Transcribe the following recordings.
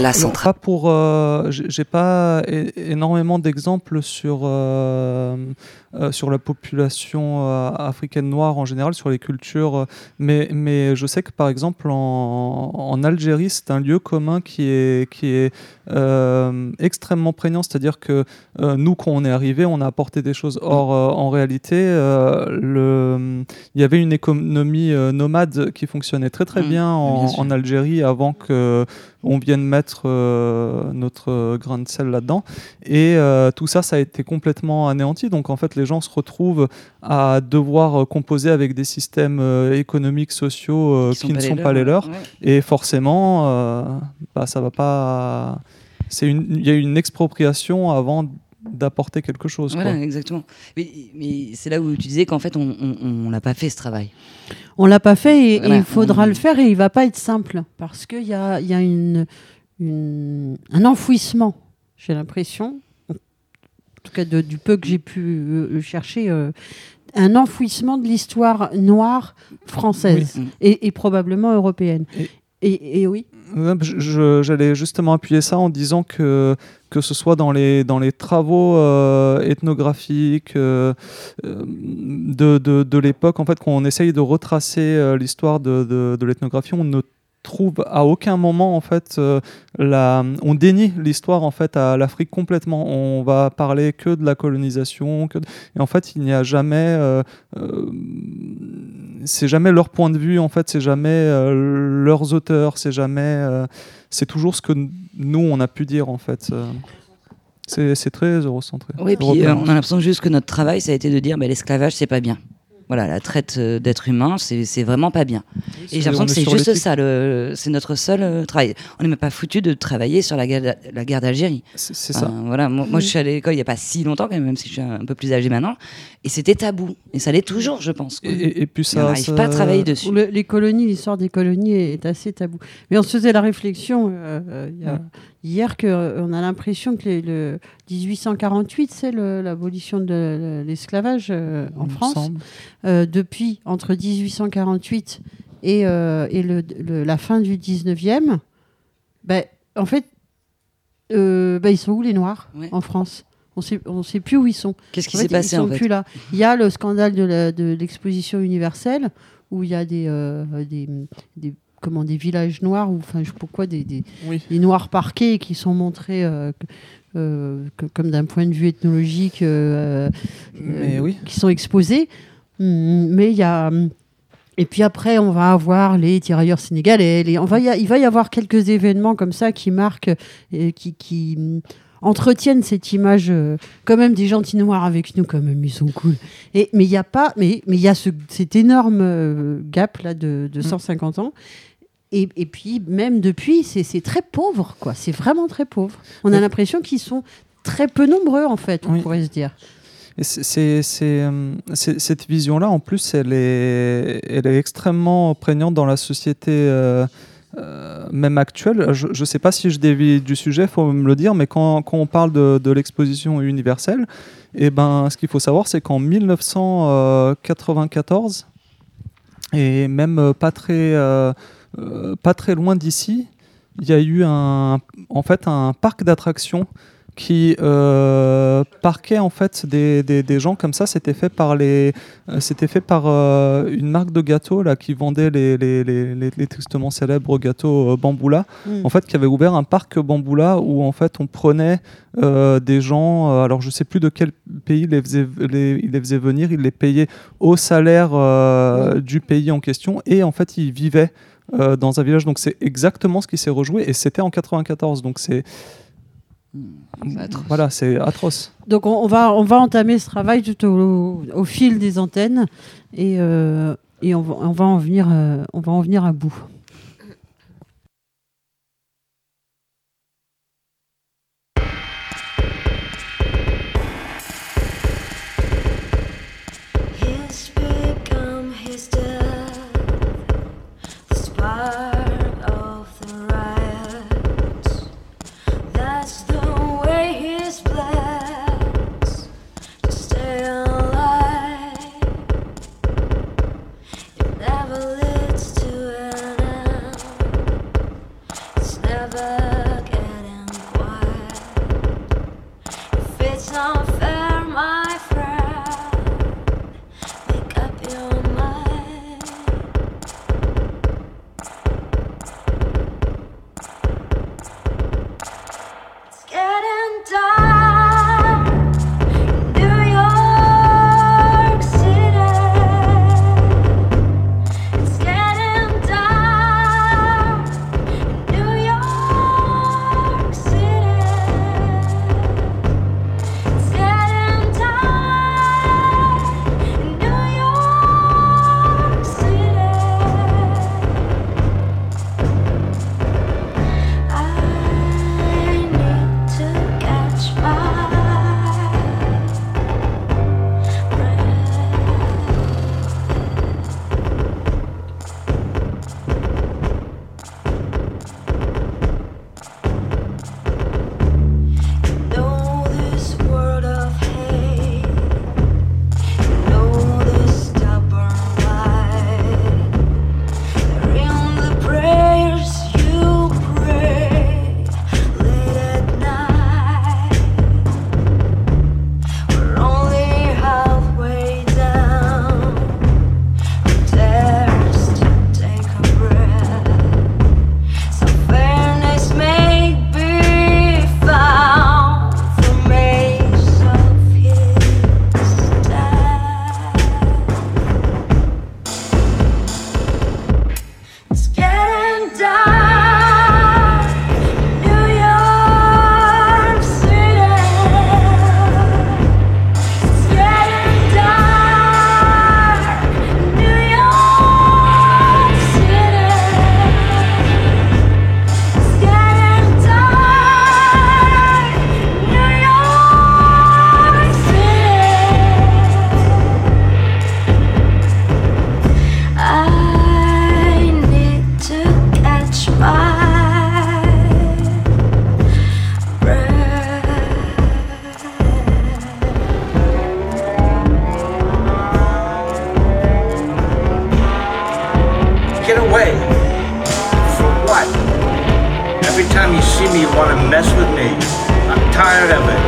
la centrale. Pas pour, euh, j'ai pas énormément d'exemples sur euh, euh, sur la population africaine noire en général, sur les cultures, mais mais je sais que par exemple en, en Algérie, c'est un lieu commun qui est qui est extrêmement prégnant, c'est-à-dire que nous quand on est arrivé, on a apporté des choses. Or en réalité, le il y avait une économie nomade qui fonctionnait très très mmh. bien en, en Algérie avant que on vienne mettre euh, notre grain de sel là-dedans. Et euh, tout ça, ça a été complètement anéanti. Donc en fait, les gens se retrouvent à devoir composer avec des systèmes euh, économiques, sociaux qui, ne sont pas les leurs. Et forcément, bah, ça va pas. Il y a une expropriation avant d'apporter quelque chose. Voilà, exactement. Mais, c'est là où tu disais qu'en fait, on ne l'a pas fait ce travail. On l'a pas fait et, il faudra le faire et il va pas être simple parce qu'il y a, y a une, un enfouissement, j'ai l'impression, en tout cas du peu que j'ai pu euh, chercher, euh, un enfouissement de l'histoire noire française et, probablement européenne. et oui. J'allais justement appuyer ça en disant que que ce soit dans les, travaux euh, ethnographiques euh, euh, de, l'époque, en fait, quand on essaye de retracer l'histoire de, l'ethnographie, on ne trouve à aucun moment en fait on dénie l'histoire en fait à l'Afrique complètement. On va parler que de la colonisation et en fait il n'y a jamais c'est jamais leur point de vue en fait c'est jamais leurs auteurs c'est jamais c'est toujours ce que nous, on a pu dire, en fait. Euh. C'est très eurocentré. Oui, puis euh, on a l'impression juste que notre travail, ça a été de dire bah, l'esclavage, c'est pas bien. Voilà, la traite euh, d'êtres humains, c'est vraiment pas bien. et j'ai l'impression que c'est juste ça, c'est notre seul euh, travail. On n'est même pas foutu de travailler sur la guerre, la guerre d'Algérie. C'est ça. Voilà, moi, je suis à l'école il n'y a pas si longtemps, quand même, même si je suis un peu plus âgé maintenant, et c'était tabou. Et ça l'est toujours, je pense. Et, puis ça. on n'arrive pas à travailler dessus. les colonies, l'histoire des colonies est assez tabou. Mais on se faisait la réflexion euh, il y a, hier qu'on euh, a l'impression que le 1848, c'est l'abolition de l'esclavage euh, en France. Euh, depuis, entre 1848 et, et le, la fin du 19e, ben, en fait, ben, ils sont où les Noirs en France? On sait, ne sait plus où ils sont. Qu'est-ce qui s'est passé ils sont plus là. Il y a le scandale de l'exposition universelle où il y a des, des comment des villages noirs ou enfin pourquoi des, des, noirs parqués qui sont montrés euh, euh, comme d'un point de vue ethnologique euh, qui sont exposés hum, mais il y a et puis après, on va avoir les tirailleurs sénégalais. Les, on va il va y avoir quelques événements comme ça qui marquent, et qui, qui entretiennent cette image quand même des gentils noirs avec nous, quand même, ils sont cool. Et, mais il n'y a pas, mais il y a ce, cet énorme gap là de, de 150 ans. Et, et, puis, même depuis, c'est très pauvre, quoi. C'est vraiment très pauvre. On a l'impression qu'ils sont très peu nombreux, en fait, on pourrait se dire. C'est, euh, cette vision-là, en plus, elle est, elle est extrêmement prégnante dans la société, euh, euh, même actuelle. Je ne sais pas si je dévie du sujet, il faut me le dire, mais quand, on parle de, l'exposition universelle, et eh ben, ce qu'il faut savoir, c'est qu'en 1994, et même pas très euh, pas très loin d'ici, il y a eu un, en fait un parc d'attractions qui euh, parquait en fait des, des, gens comme ça. C'était fait par les, euh, c'était fait par euh, une marque de gâteaux là qui vendait les, les, les, les tristement célèbres gâteaux Bamboula. Hmm. En fait, qui avait ouvert un parc Bamboula où en fait on prenait des gens. alors je sais plus de quel pays il les faisait, il les faisait venir. Il les payait au salaire hmm. du pays en question et en fait ils vivaient euh, dans un village. Donc c'est exactement ce qui s'est rejoué et c'était en 94. Donc c'est voilà, c'est atroce. Donc on, va on va entamer ce travail tout au, au fil des antennes et, euh, et on, va, on, va en venir euh, on va en venir à bout. traveling. Every time you see me, you want to mess with me. I'm tired of it.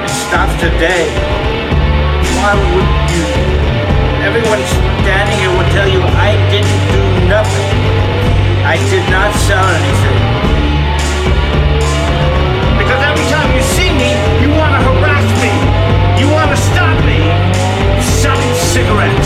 It stops today. Why would you? Everyone standing here will tell you I didn't do nothing. I did not sell anything. Because every time you see me, you want to harass me. You want to stop me. Selling cigarettes.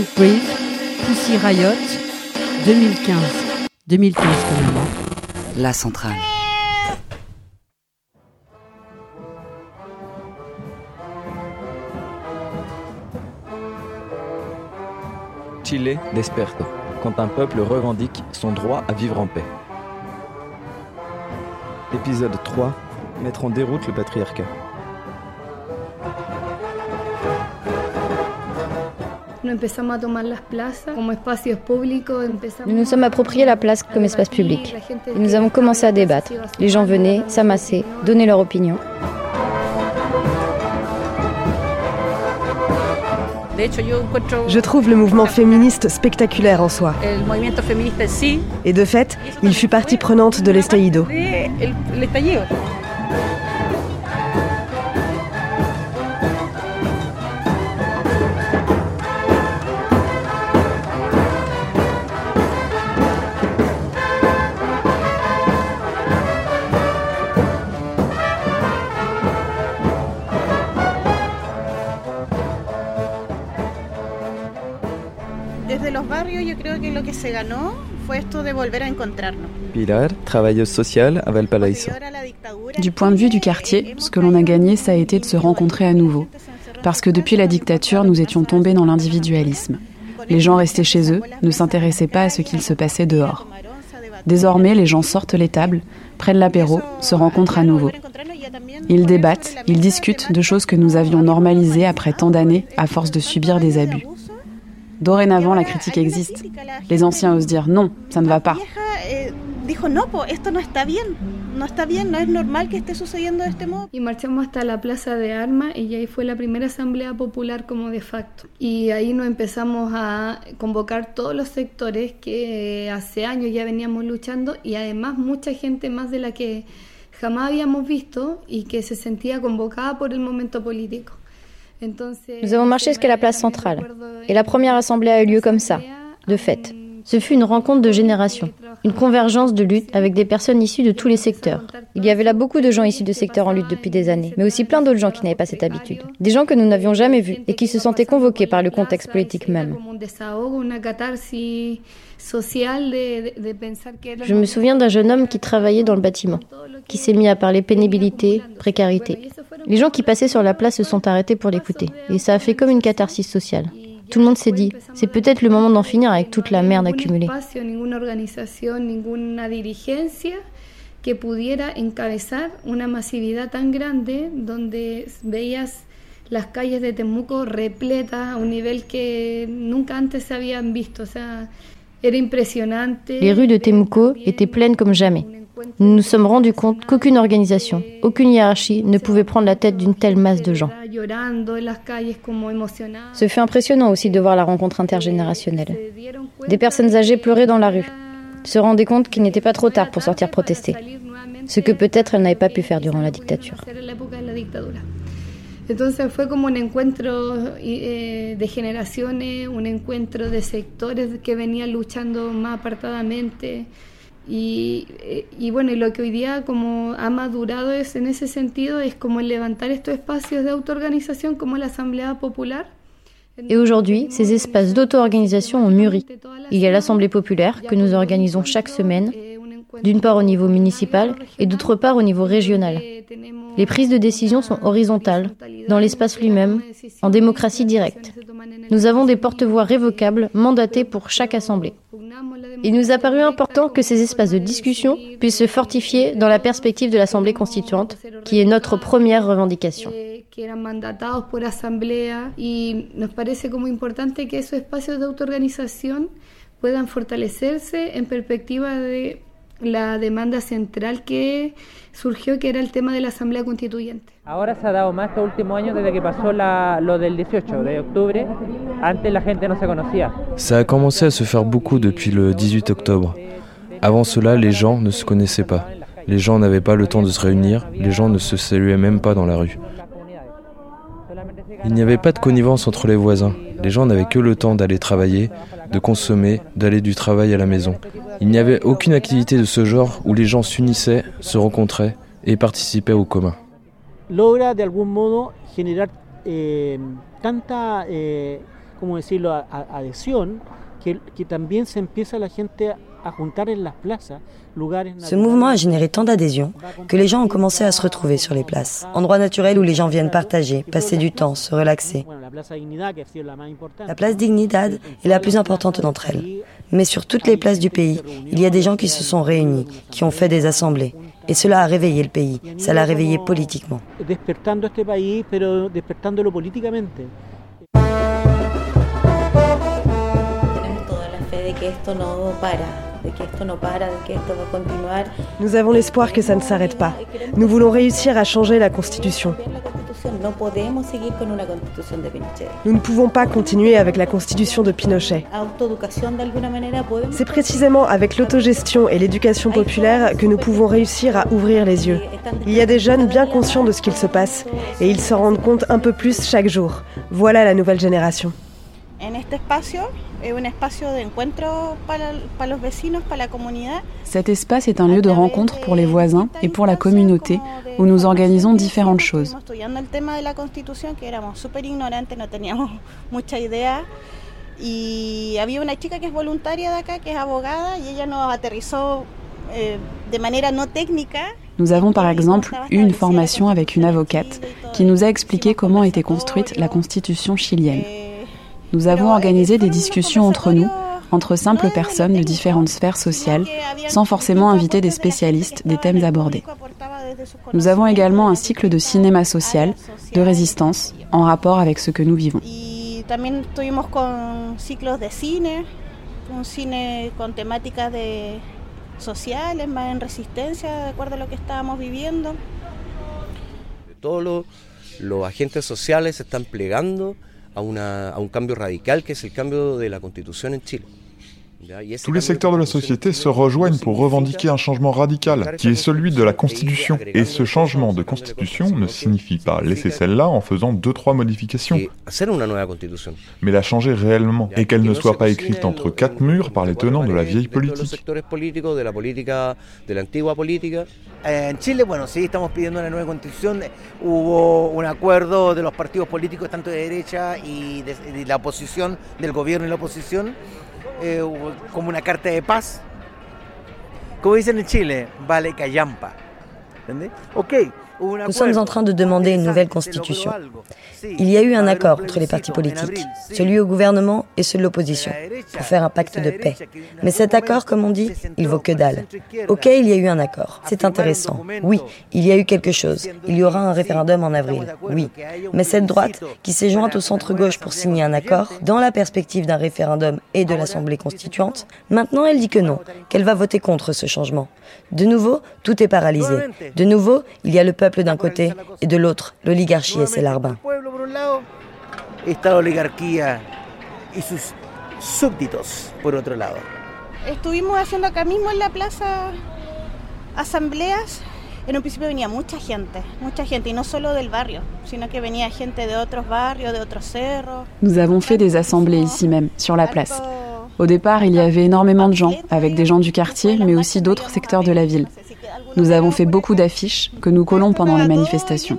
Can't Breathe, Pussy Riot, 2015. 2015 quand même. hein. La centrale. Chile desperta, quand un peuple revendique son droit à vivre en paix. Épisode 3 Mettre en déroute le patriarcat. Empezamos Nous nous sommes appropriés la place comme espace public. Et nous avons commencé à débattre. Les gens venaient, s'amassaient, donnaient leur opinion. Je trouve le mouvement féministe spectaculaire en soi. Et de fait, il fut partie prenante de l'estallido. Barrios yo creo que lo que se ganó fue esto de volver a encontrarnos. Pilar, travailleuse sociale à Valparaíso. Du point de vue du quartier, ce que l'on a gagné, ça a été de se rencontrer à nouveau. Parce que depuis la dictature, nous étions tombés dans l'individualisme. Les gens restaient chez eux, ne s'intéressaient pas à ce qu'il se passait dehors. Désormais, les gens sortent les tables, prennent l'apéro, se rencontrent à nouveau. Ils débattent, ils discutent de choses que nous avions normalisées après tant d'années à force de subir des abus. Dorénavant, la critique existe. Les anciens osent dire non, ça ne va pas. Eh, dijo, no, esto no está bien. No está bien, no es normal que esté sucediendo de este modo. Y marchamos hasta la Plaza de Armas y ahí fue la primera asamblea popular como de facto. Y ahí nos empezamos a convocar todos los sectores que hace años ya veníamos luchando y además mucha gente más de la que jamás habíamos visto y que se sentía convocada por el momento político. Nous avons marché jusqu'à la place centrale. Et la première assemblée a eu lieu comme ça, de fait. Ce fut une rencontre de générations, une convergence de lutte avec des personnes issues de tous les secteurs. Il y avait là beaucoup de gens issus de secteurs en lutte depuis des années, mais aussi plein d'autres gens qui n'avaient pas cette habitude. Des gens que nous n'avions jamais vus et qui se sentaient convoqués par le contexte politique même. Je me souviens d'un jeune homme qui travaillait dans le bâtiment, qui s'est mis à parler pénibilité, précarité. Les gens qui passaient sur la place se sont arrêtés pour l'écouter, et ça a fait comme une catharsis sociale. Tout le monde s'est dit, c'est peut-être le moment d'en finir avec toute la merde accumulée. que pudiera encabezar una masividad tan grande donde veías las calles de Temuco repletas a un nivel que nunca antes se habían visto. O sea. Les rues de Temuco étaient pleines comme jamais. Nous nous sommes rendus compte qu'aucune organisation, aucune hiérarchie ne pouvait prendre la tête d'une telle masse de gens. Ce fut impressionnant aussi de voir la rencontre intergénérationnelle. Des personnes âgées pleuraient dans la rue, se rendaient compte qu'il n'était pas trop tard pour sortir protester, ce que peut-être elles n'avaient pas pu faire durant la dictature. Entonces fue como un encuentro eh, de generaciones, un encuentro de sectores que venían luchando más apartadamente. Y, eh, y, bueno, y lo que hoy día como ha madurado es en ese sentido es como levantar estos espacios de autoorganización como la Asamblea Popular Et aujourd'hui, ces espaces d'auto-organisation ont mûri. Il y a l'Assemblée populaire que nous organisons chaque semaine, d'une part au niveau municipal et d'autre part au niveau régional. Les prises de décision sont horizontales, dans l'espace lui-même, en démocratie directe. Nous avons des porte-voix révocables mandatés pour chaque assemblée. Il nous a paru important que ces espaces de discussion puissent se fortifier dans la perspective de l'Assemblée constituante, qui est notre première revendication. que en de la demanda central que surgió, que era el tema de la Asamblea Constituyente. Ahora se ha dado más estos últimos años desde que pasó la, lo del 18 de octubre. Antes la gente no se conocía. Ça a commencé à se faire beaucoup depuis le 18 octobre. Avant cela, les gens ne se connaissaient pas. Les gens n'avaient pas le temps de se réunir, les gens ne se saluaient même pas dans la rue. Il n'y avait pas de connivence entre les voisins. Les gens n'avaient que le temps d'aller travailler, de consommer, d'aller du travail à la maison. Il n'y avait aucune activité de ce genre où les gens s'unissaient, se rencontraient et participaient au commun. Logra de modo generar eh, eh, que, que se empieza Ce mouvement a généré tant d'adhésions que les gens ont commencé à se retrouver sur les places, endroits naturels où les gens viennent partager, passer du temps, se relaxer. La place Dignidad est la plus importante d'entre elles. Mais sur toutes les places du pays, il y a des gens qui se sont réunis, qui ont fait des assemblées. Et cela a réveillé le pays, ça l'a réveillé politiquement. Nous avons l'espoir que ça ne s'arrête pas. Nous voulons réussir à changer la Constitution. Nous ne pouvons pas continuer avec la Constitution de Pinochet. C'est précisément avec l'autogestion et l'éducation populaire que nous pouvons réussir à ouvrir les yeux. Il y a des jeunes bien conscients de ce qu'il se passe et ils s'en rendent compte un peu plus chaque jour. Voilà la nouvelle génération. Cet espace est un lieu de rencontre pour les voisins et pour la communauté où nous organisons différentes choses. Nous avons par exemple eu une formation avec une avocate qui nous a expliqué comment était construite la constitution chilienne. Nous avons organisé des discussions entre nous, entre simples personnes de différentes sphères sociales, sans forcément inviter des spécialistes des thèmes abordés. Nous avons également un cycle de cinéma social, de résistance, en rapport avec ce que nous vivons. Todos los agentes sociales se están plegando a, una, a un cambio radical que es el cambio de la constitución en Chile. Tous les secteurs de la société se rejoignent pour revendiquer un changement radical, qui est celui de la Constitution. Et ce changement de Constitution ne signifie pas laisser celle-là en faisant deux, trois modifications, mais la changer réellement, et qu'elle ne soit pas écrite entre quatre murs par les tenants de la vieille politique. En Chile, bueno, sí, estamos pidiendo una nueva constitución. Hubo un acuerdo de los partidos políticos, de derecha y de, de la oposición, del gobierno y la oposición, eh, como una carta de paz. Como dicen en Chile, vale callampa. ¿Entendés? Ok, Nous sommes en train de demander une nouvelle constitution. Il y a eu un accord entre les partis politiques, celui au gouvernement et ceux de l'opposition, pour faire un pacte de paix. Mais cet accord, comme on dit, il vaut que dalle. Ok, il y a eu un accord. C'est intéressant. Oui, il y a eu quelque chose. Il y aura un référendum en avril. Oui. Mais cette droite, qui s'est jointe au centre-gauche pour signer un accord, dans la perspective d'un référendum et de l'Assemblée constituante, maintenant elle dit que non, qu'elle va voter contre ce changement. De nouveau, tout est paralysé. De nouveau, il y a le peuple d'un côté et de l'autre l'oligarchie et ses larbins. Está la oligarquía y sus súbditos por otro lado. Estuvimos haciendo acá mismo en la plaza asambleas. En un principio venía mucha gente, mucha gente, y no solo del barrio, sino que venía gente de otros barrios, de otros cerros. Nous avons fait des assemblées ici même, sur la place. Au départ, il y avait énormément de gens, avec des gens du quartier, mais aussi d'autres secteurs de la ville. Nous avons fait beaucoup d'affiches que nous collons pendant les manifestations.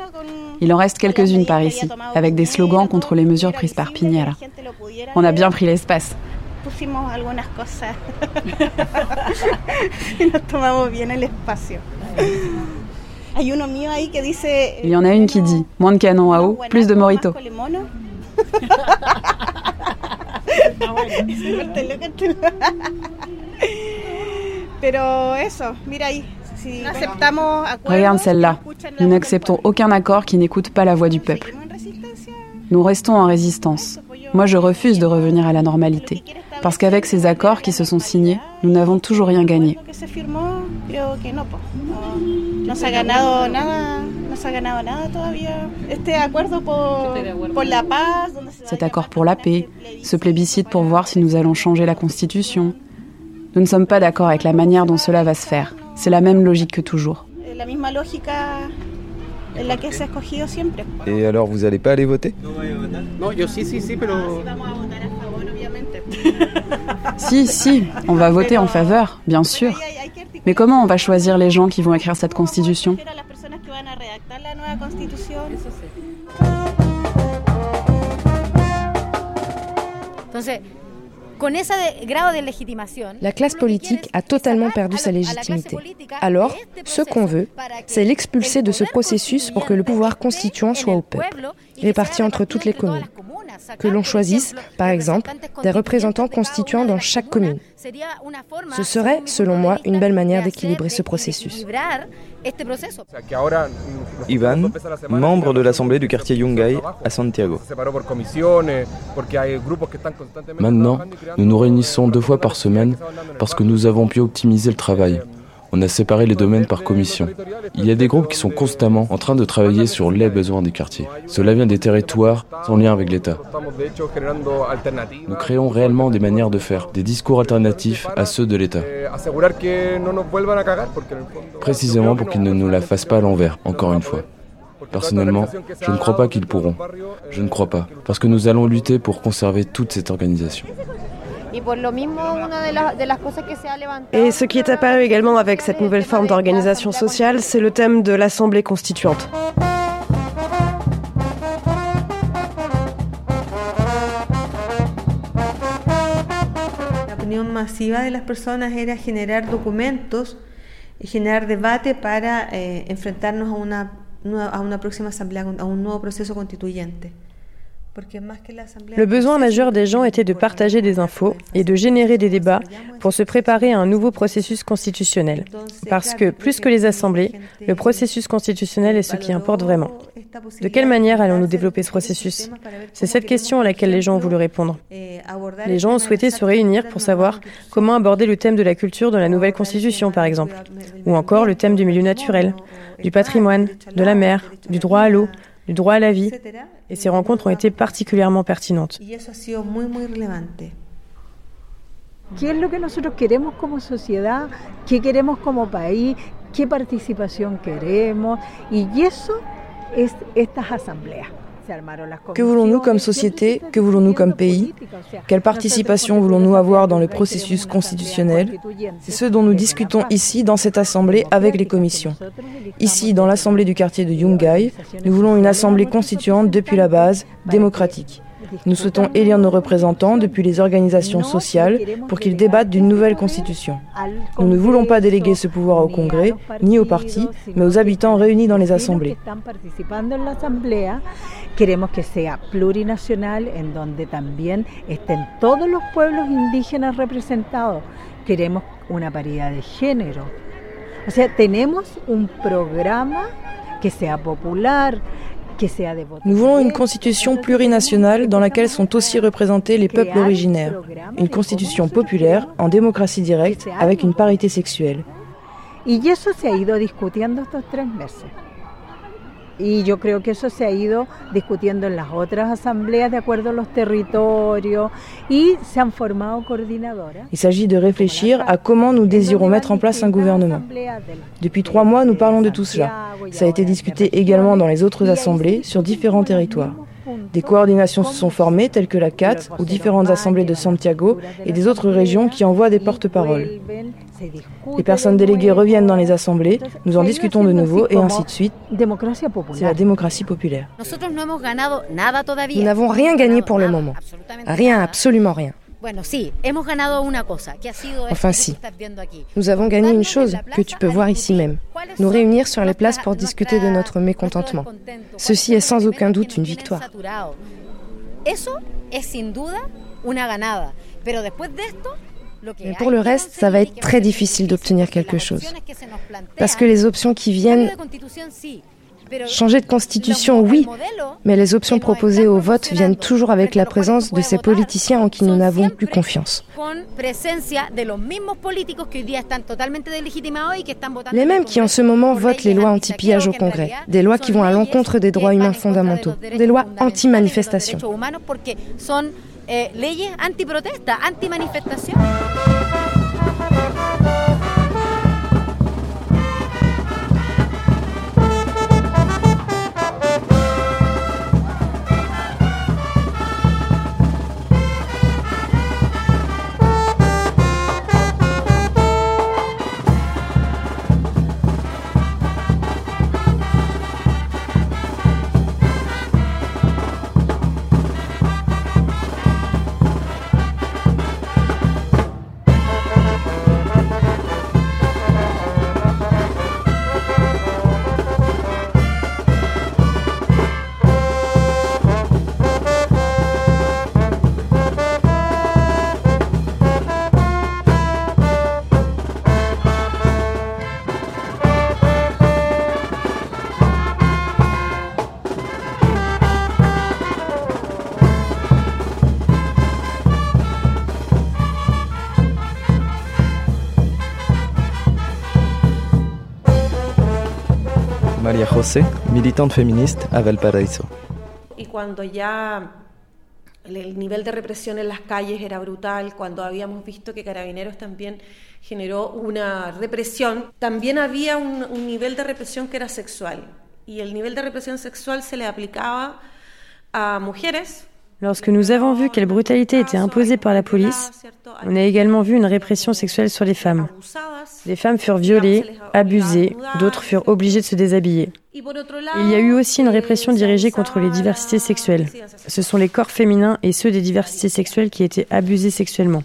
Il en reste quelques-unes par ici, avec des slogans contre les mesures prises par Piñera. On a bien pris l'espace. Il y en a une qui dit moins de canons à eau, plus de morito. Regarde celle-là. Nous n'acceptons aucun accord qui n'écoute pas la voix du peuple. Nous restons en résistance. Moi, je refuse de revenir à la normalité. Parce qu'avec ces accords qui se sont signés, nous n'avons toujours rien gagné. Cet accord pour la paix, ce plébiscite pour voir si nous allons changer la Constitution. Nous ne sommes pas d'accord avec la manière dont cela va se faire. C'est la même logique que toujours. Et alors, vous n'allez pas aller voter? Si, si, on va voter en faveur, bien sûr. Mais comment on va choisir les gens qui vont écrire cette constitution? La classe politique a totalement perdu sa légitimité. Alors, ce qu'on veut, c'est l'expulser de ce processus pour que le pouvoir constituant soit au peuple, réparti entre toutes les communes. Que l'on choisisse, par exemple, des représentants constituants dans chaque commune. Ce serait, selon moi, une belle manière d'équilibrer ce processus. Ivan, membre de l'Assemblée du quartier Yungay à Santiago. Maintenant, nous nous réunissons deux fois par semaine parce que nous avons pu optimiser le travail. On a séparé les domaines par commission. Il y a des groupes qui sont constamment en train de travailler sur les besoins des quartiers. Cela vient des territoires sans lien avec l'État. Nous créons réellement des manières de faire, des discours alternatifs à ceux de l'État. Précisément pour qu'ils ne nous la fassent pas à l'envers, encore une fois. Personnellement, je ne crois pas qu'ils pourront. Je ne crois pas, parce que nous allons lutter pour conserver toute cette organisation. Et ce qui est apparu également avec cette nouvelle forme d'organisation sociale, c'est le thème de l'Assemblée constituante. La masiva de las personas era generar documentos y generar debate para eh, enfrentarnos a una, a una próxima asamblea, a un nuevo proceso constituyente. Le besoin majeur des gens était de partager des infos et de générer des débats pour se préparer à un nouveau processus constitutionnel. Parce que, plus que les assemblées, le processus constitutionnel est ce qui importe vraiment. De quelle manière allons-nous développer ce processus C'est cette question à laquelle les gens ont voulu répondre. Les gens ont souhaité se réunir pour savoir comment aborder le thème de la culture dans la nouvelle constitution, par exemple, ou encore le thème du milieu naturel, du patrimoine, de la mer, du droit à l'eau, du droit à la vie, et ces rencontres ont été particulièrement pertinentes. ¿Qué es lo que nosotros queremos como sociedad? ¿Qué queremos como país? ¿Qué participación queremos? Y eso es estas asambleas. Que voulons-nous comme société Que voulons-nous comme pays? Quelle participation voulons-nous avoir dans le processus constitutionnel? C'est ce dont nous discutons ici dans cette assemblée avec les commissions. Ici, dans l'assemblée du quartier de Yungay, nous voulons une assemblée constituante depuis la base, démocratique. Nous souhaitons élire nos représentants depuis les organisations sociales pour qu'ils débattent d'une nouvelle constitution. Nous ne voulons pas déléguer ce pouvoir au Congrès, ni aux partis, mais aux habitants réunis dans les assemblées. Queremos que sea plurinacional, en donde también estén todos los pueblos indígenas representados. Queremos una paridad de género. O sea, tenemos un programa que sea popular, Nous voulons une constitution plurinationale dans laquelle sont aussi représentés les peuples originaires. Une constitution populaire, en démocratie directe, avec une parité sexuelle. Y eso se ha ido discutiendo estos tres meses. Y yo creo que eso se ha ido discutiendo en las otras asambleas de acuerdo a los territorios y se han formado coordinadoras. Il s'agit de réfléchir à comment nous désirons mettre en place un gouvernement. Depuis trois mois, nous parlons de tout cela. Ça a été discuté également dans les autres assemblées sur différents territoires. Des coordinations se sont formées, telles que la CAT ou différentes assemblées de Santiago et des autres régions qui envoient des porte-paroles. Les personnes déléguées reviennent dans les assemblées, nous en discutons de nouveau et ainsi de suite. C'est la démocratie populaire. Nous n'avons rien gagné pour le moment. Rien, absolument rien. Enfin si, nous avons gagné une chose que tu peux voir ici même, nous réunir sur les places pour discuter de notre mécontentement. Ceci est sans aucun doute une victoire. Mais pour le reste, ça va être très difficile d'obtenir quelque chose. Parce que les options qui viennent Changer de constitution, oui, mais les options proposées au vote viennent toujours avec la présence de ces politiciens en qui nous n'avons plus confiance. Les mêmes qui en ce moment votent les lois anti-pillage au Congrès, des lois qui vont à l'encontre des droits humains fondamentaux, des lois anti-manifestation. eh, leyes antiprotesta, antimanifestación. María José, militante feministe à Valparaíso. Y cuando ya el nivel de represión en las calles era brutal, cuando habíamos visto que Carabineros también generó una represión, también había un, un nivel de represión que era sexual. Y el nivel de represión sexual se le aplicaba a mujeres Lorsque nous avons vu quelle brutalité était imposée par la police, on a également vu une répression sexuelle sur les femmes. Les femmes furent violées, abusées, d'autres furent obligées de se déshabiller. Il y a eu aussi une répression dirigée contre les diversités sexuelles. Ce sont les corps féminins et ceux des diversités sexuelles qui étaient abusés sexuellement.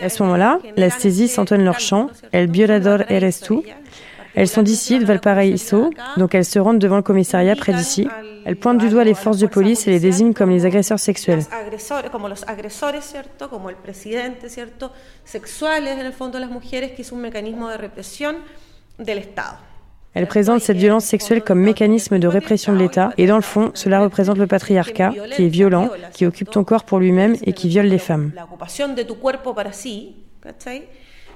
À ce moment-là, las tesis entonnent leur chant El violador eres tú. Elles sont d'ici, de Valparaíso, donc elles se rendent devant le commissariat près d'ici. Elles pointent du doigt les forces de police et les désignent comme les agresseurs sexuels. Elle présente cette violence sexuelle comme mécanisme de répression de l'État, et dans le fond, cela représente le patriarcat, qui est violent, qui occupe ton corps pour lui-même et qui viole les femmes.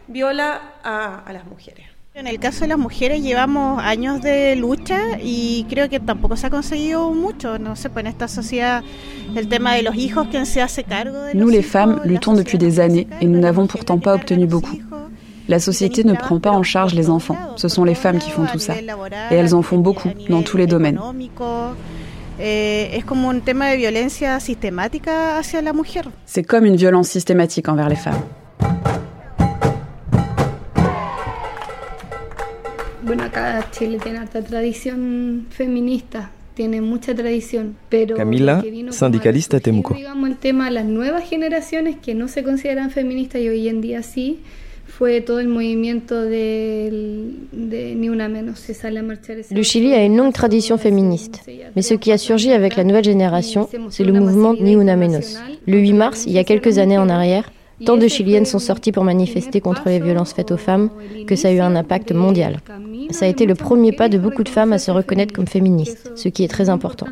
viola a, a las mujeres. En el caso de las mujeres llevamos años de lucha y creo que tampoco se ha conseguido mucho. No sé, pues en esta sociedad el tema de los hijos, quién se hace cargo de Nous les femmes luttons depuis des années et nous n'avons pourtant pas obtenu beaucoup. La société ne prend pas en charge les enfants. Ce sont les femmes qui font tout ça. Et elles en font beaucoup dans tous les domaines. C'est comme une violence systématique envers les femmes. Camila, syndicaliste à Temuco. Le Chili a une longue tradition féministe, mais ce qui a surgi avec la nouvelle génération, c'est le mouvement Ni Una Menos. Le 8 mars, il y a quelques années en arrière, tant de Chiliennes sont sorties pour manifester contre les violences faites aux femmes que ça a eu un impact mondial. Ça a été le premier pas de beaucoup de femmes à se reconnaître comme féministes, ce qui est très important.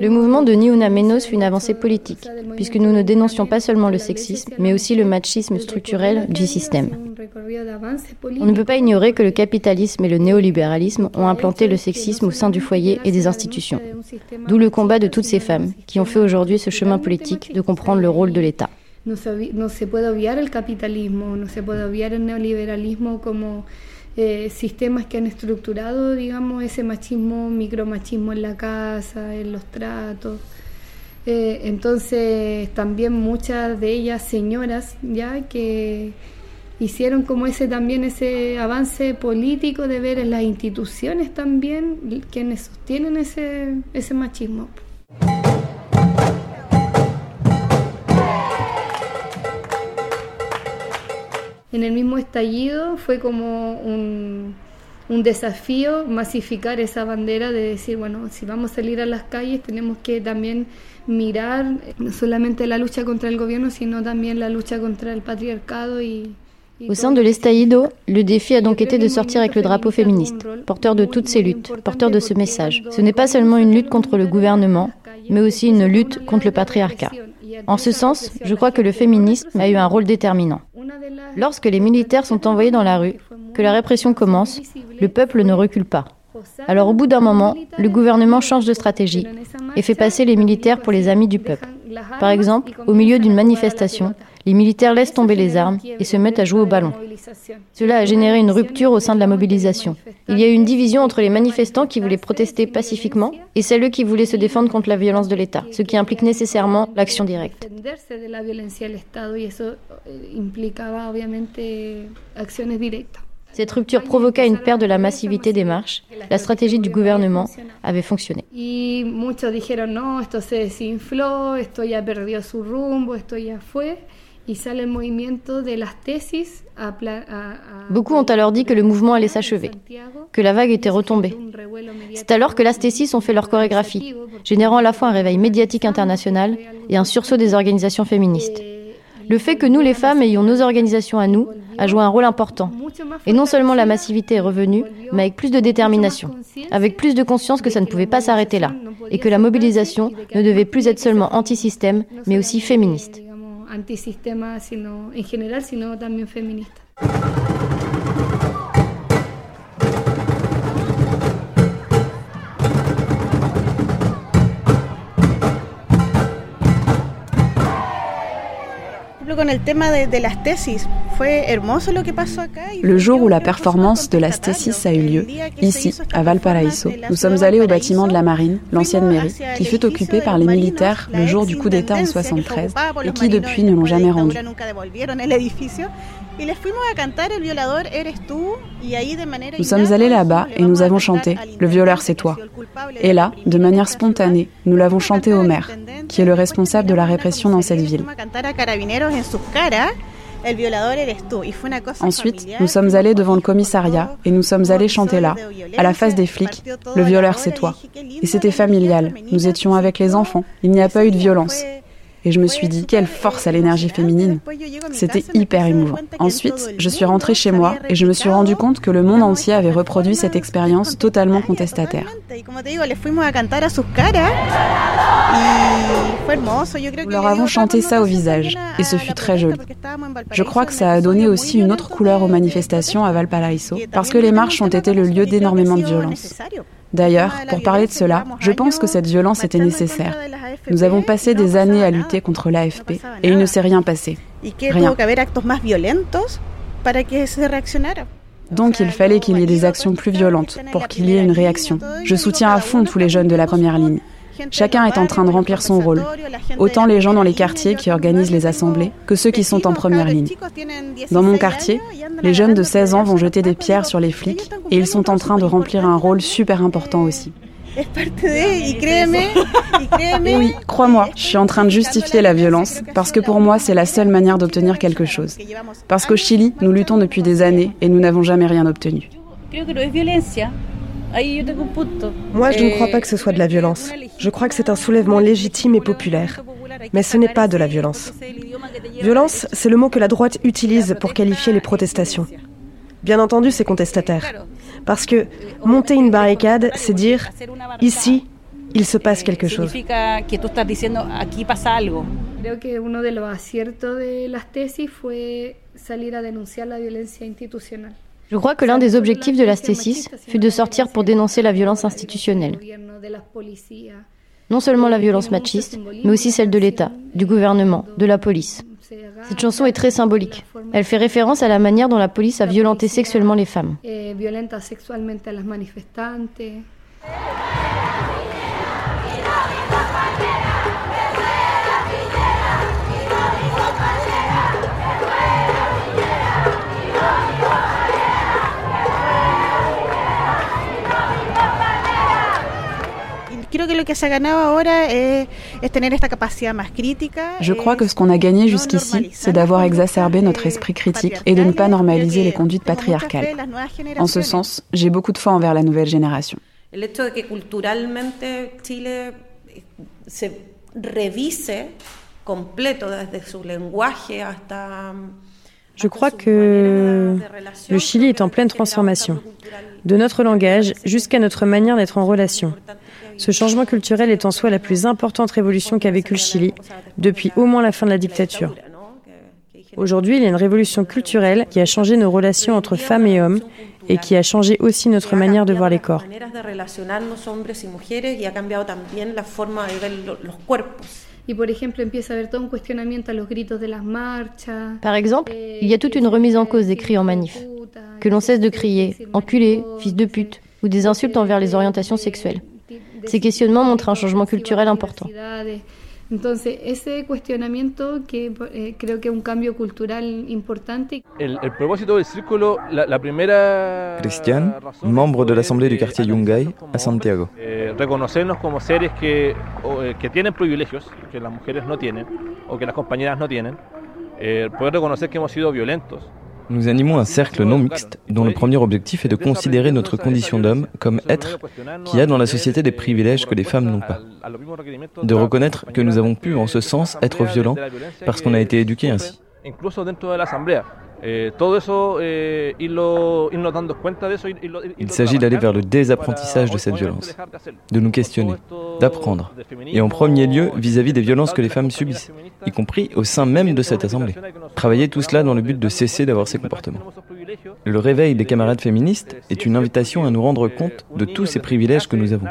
Le mouvement de Ni Una Menos fut une avancée politique, puisque nous ne dénoncions pas seulement le sexisme, mais aussi le machisme structurel du système. On ne peut pas ignorer que le capitalisme et le néolibéralisme ont implanté le sexisme au sein du foyer et des institutions. D'où le combat de toutes ces femmes qui ont fait aujourd'hui ce chemin politique de comprendre le rôle de l'État. Eh, sistemas que han estructurado, digamos, ese machismo, micromachismo en la casa, en los tratos. Eh, entonces, también muchas de ellas señoras, ya que hicieron como ese también ese avance político de ver en las instituciones también quienes sostienen ese, ese machismo. En el mismo estallido fue como un, un desafío masificar esa bandera de decir, bueno, si vamos a salir a las calles tenemos que también mirar no solamente la lucha contra el gobierno, sino también la lucha contra el patriarcado y, Au sein de l'Estaïdo, le défi a donc été de sortir avec le drapeau féministe, porteur de toutes ces luttes, porteur de ce message. Ce n'est pas seulement une lutte contre le gouvernement, mais aussi une lutte contre le patriarcat. En ce sens, je crois que le féminisme a eu un rôle déterminant. Lorsque les militaires sont envoyés dans la rue, que la répression commence, le peuple ne recule pas. Alors au bout d'un moment, le gouvernement change de stratégie et fait passer les militaires pour les amis du peuple. Par exemple, au milieu d'une manifestation, les militaires laissent tomber les armes et se mettent à jouer au ballon. Cela a généré une rupture au sein de la mobilisation. Il y a eu une division entre les manifestants qui voulaient protester pacifiquement et celles qui voulaient se défendre contre la violence de l'État, ce qui implique nécessairement l'action directe. Cette rupture provoqua une perte de la massivité des marches. La stratégie du gouvernement avait fonctionné. Beaucoup ont alors dit que le mouvement allait s'achever, que la vague était retombée. C'est alors que las tesis ont fait leur chorégraphie, générant à la fois un réveil médiatique international et un sursaut des organisations féministes. Le fait que nous, les femmes, ayons nos organisations à nous, a joué un rôle important. Et non seulement la massivité est revenue, mais avec plus de détermination, avec plus de conscience que ça ne pouvait pas s'arrêter là, et que la mobilisation ne devait plus être seulement anti-système, mais aussi féministe. antisistema, sino en general, sino también feminista. Le jour où la performance de la Stésis a eu lieu, ici, à Valparaiso, nous sommes allés au bâtiment de la marine, l'ancienne mairie, qui fut occupée par les militaires le jour du coup d'État en 73 et qui depuis ne l'ont jamais rendu. Nous sommes allés là-bas et nous avons chanté Le violeur c'est toi. Et là, de manière spontanée, nous l'avons chanté au maire, qui est le responsable de la répression dans cette ville. Ensuite, nous sommes allés devant le commissariat et nous sommes allés chanter là, à la face des flics, Le violeur c'est toi. Et c'était familial, nous étions avec les enfants, il n'y a pas eu de violence. Et je me suis dit, quelle force à l'énergie féminine. C'était hyper émouvant. Ensuite, je suis rentrée chez moi et je me suis rendu compte que le monde entier avait reproduit cette expérience totalement contestataire. Nous leur avons chanté ça au visage et ce fut très joli. Je crois que ça a donné aussi une autre couleur aux manifestations à Valparaiso parce que les marches ont été le lieu d'énormément de violence. D'ailleurs, pour parler de cela, je pense que cette violence était nécessaire. Nous avons passé des années à lutter contre l'AFP et il ne s'est rien passé. Rien. Donc il fallait qu'il y ait des actions plus violentes pour qu'il y ait une réaction. Je soutiens à fond tous les jeunes de la première ligne. Chacun est en train de remplir son rôle, autant les gens dans les quartiers qui organisent les assemblées que ceux qui sont en première ligne. Dans mon quartier, les jeunes de 16 ans vont jeter des pierres sur les flics et ils sont en train de remplir un rôle super important aussi. Oui, crois-moi, je suis en train de justifier la violence parce que pour moi, c'est la seule manière d'obtenir quelque chose. Parce qu'au Chili, nous luttons depuis des années et nous n'avons jamais rien obtenu. Moi, je ne crois pas que ce soit de la violence. Je crois que c'est un soulèvement légitime et populaire. Mais ce n'est pas de la violence. Violence, c'est le mot que la droite utilise pour qualifier les protestations. Bien entendu, c'est contestataire. Parce que monter une barricade, c'est dire ici, il se passe quelque chose. Je crois que l'un des objectifs de la stésis fut de sortir pour dénoncer la violence institutionnelle. Non seulement la violence machiste, mais aussi celle de l'État, du gouvernement, de la police. Cette chanson est très symbolique. Elle fait référence à la manière dont la police a violenté sexuellement les femmes. Je crois que ce qu'on a gagné jusqu'ici, c'est d'avoir exacerbé notre esprit critique et de ne pas normaliser les conduites patriarcales. En ce sens, j'ai beaucoup de foi envers la nouvelle génération. El hecho de que culturalmente Chile se revise completo desde su lenguaje hasta je crois que le Chili est en pleine transformation, de notre langage jusqu'à notre manière d'être en relation. Ce changement culturel est en soi la plus importante révolution qu'a vécu le Chili depuis au moins la fin de la dictature. Aujourd'hui, il y a une révolution culturelle qui a changé nos relations entre femmes et hommes et qui a changé aussi notre manière de voir les corps. Par exemple, il y a toute une remise en cause des cris en manif. Que l'on cesse de crier enculé, fils de pute, ou des insultes envers les orientations sexuelles. Ces questionnements montrent un changement culturel important. Entonces, ese cuestionamiento que eh, creo que es un cambio cultural importante. El, el propósito del círculo, la, la primera. Cristian, membre de l'Assemblée du quartier Yungay a Santiago. Eh, reconocernos como seres que, o, eh, que tienen privilegios que las mujeres no tienen o que las compañeras no tienen. Eh, poder reconocer que hemos sido violentos Nous animons un cercle non mixte dont le premier objectif est de considérer notre condition d'homme comme être qui a dans la société des privilèges que les femmes n'ont pas. De reconnaître que nous avons pu en ce sens être violents parce qu'on a été éduqués ainsi. Eh, eh, Il s'agit d'aller vers le désapprentissage de cette violence, de nous questionner, d'apprendre, et en premier lieu vis-à-vis des violences que les femmes subissent, y compris au sein même de cette Assemblée. Travailler tout cela dans le but de cesser d'avoir ces comportements. Le réveil des camarades féministes est une invitation à nous rendre compte de tous ces privilèges que nous avons,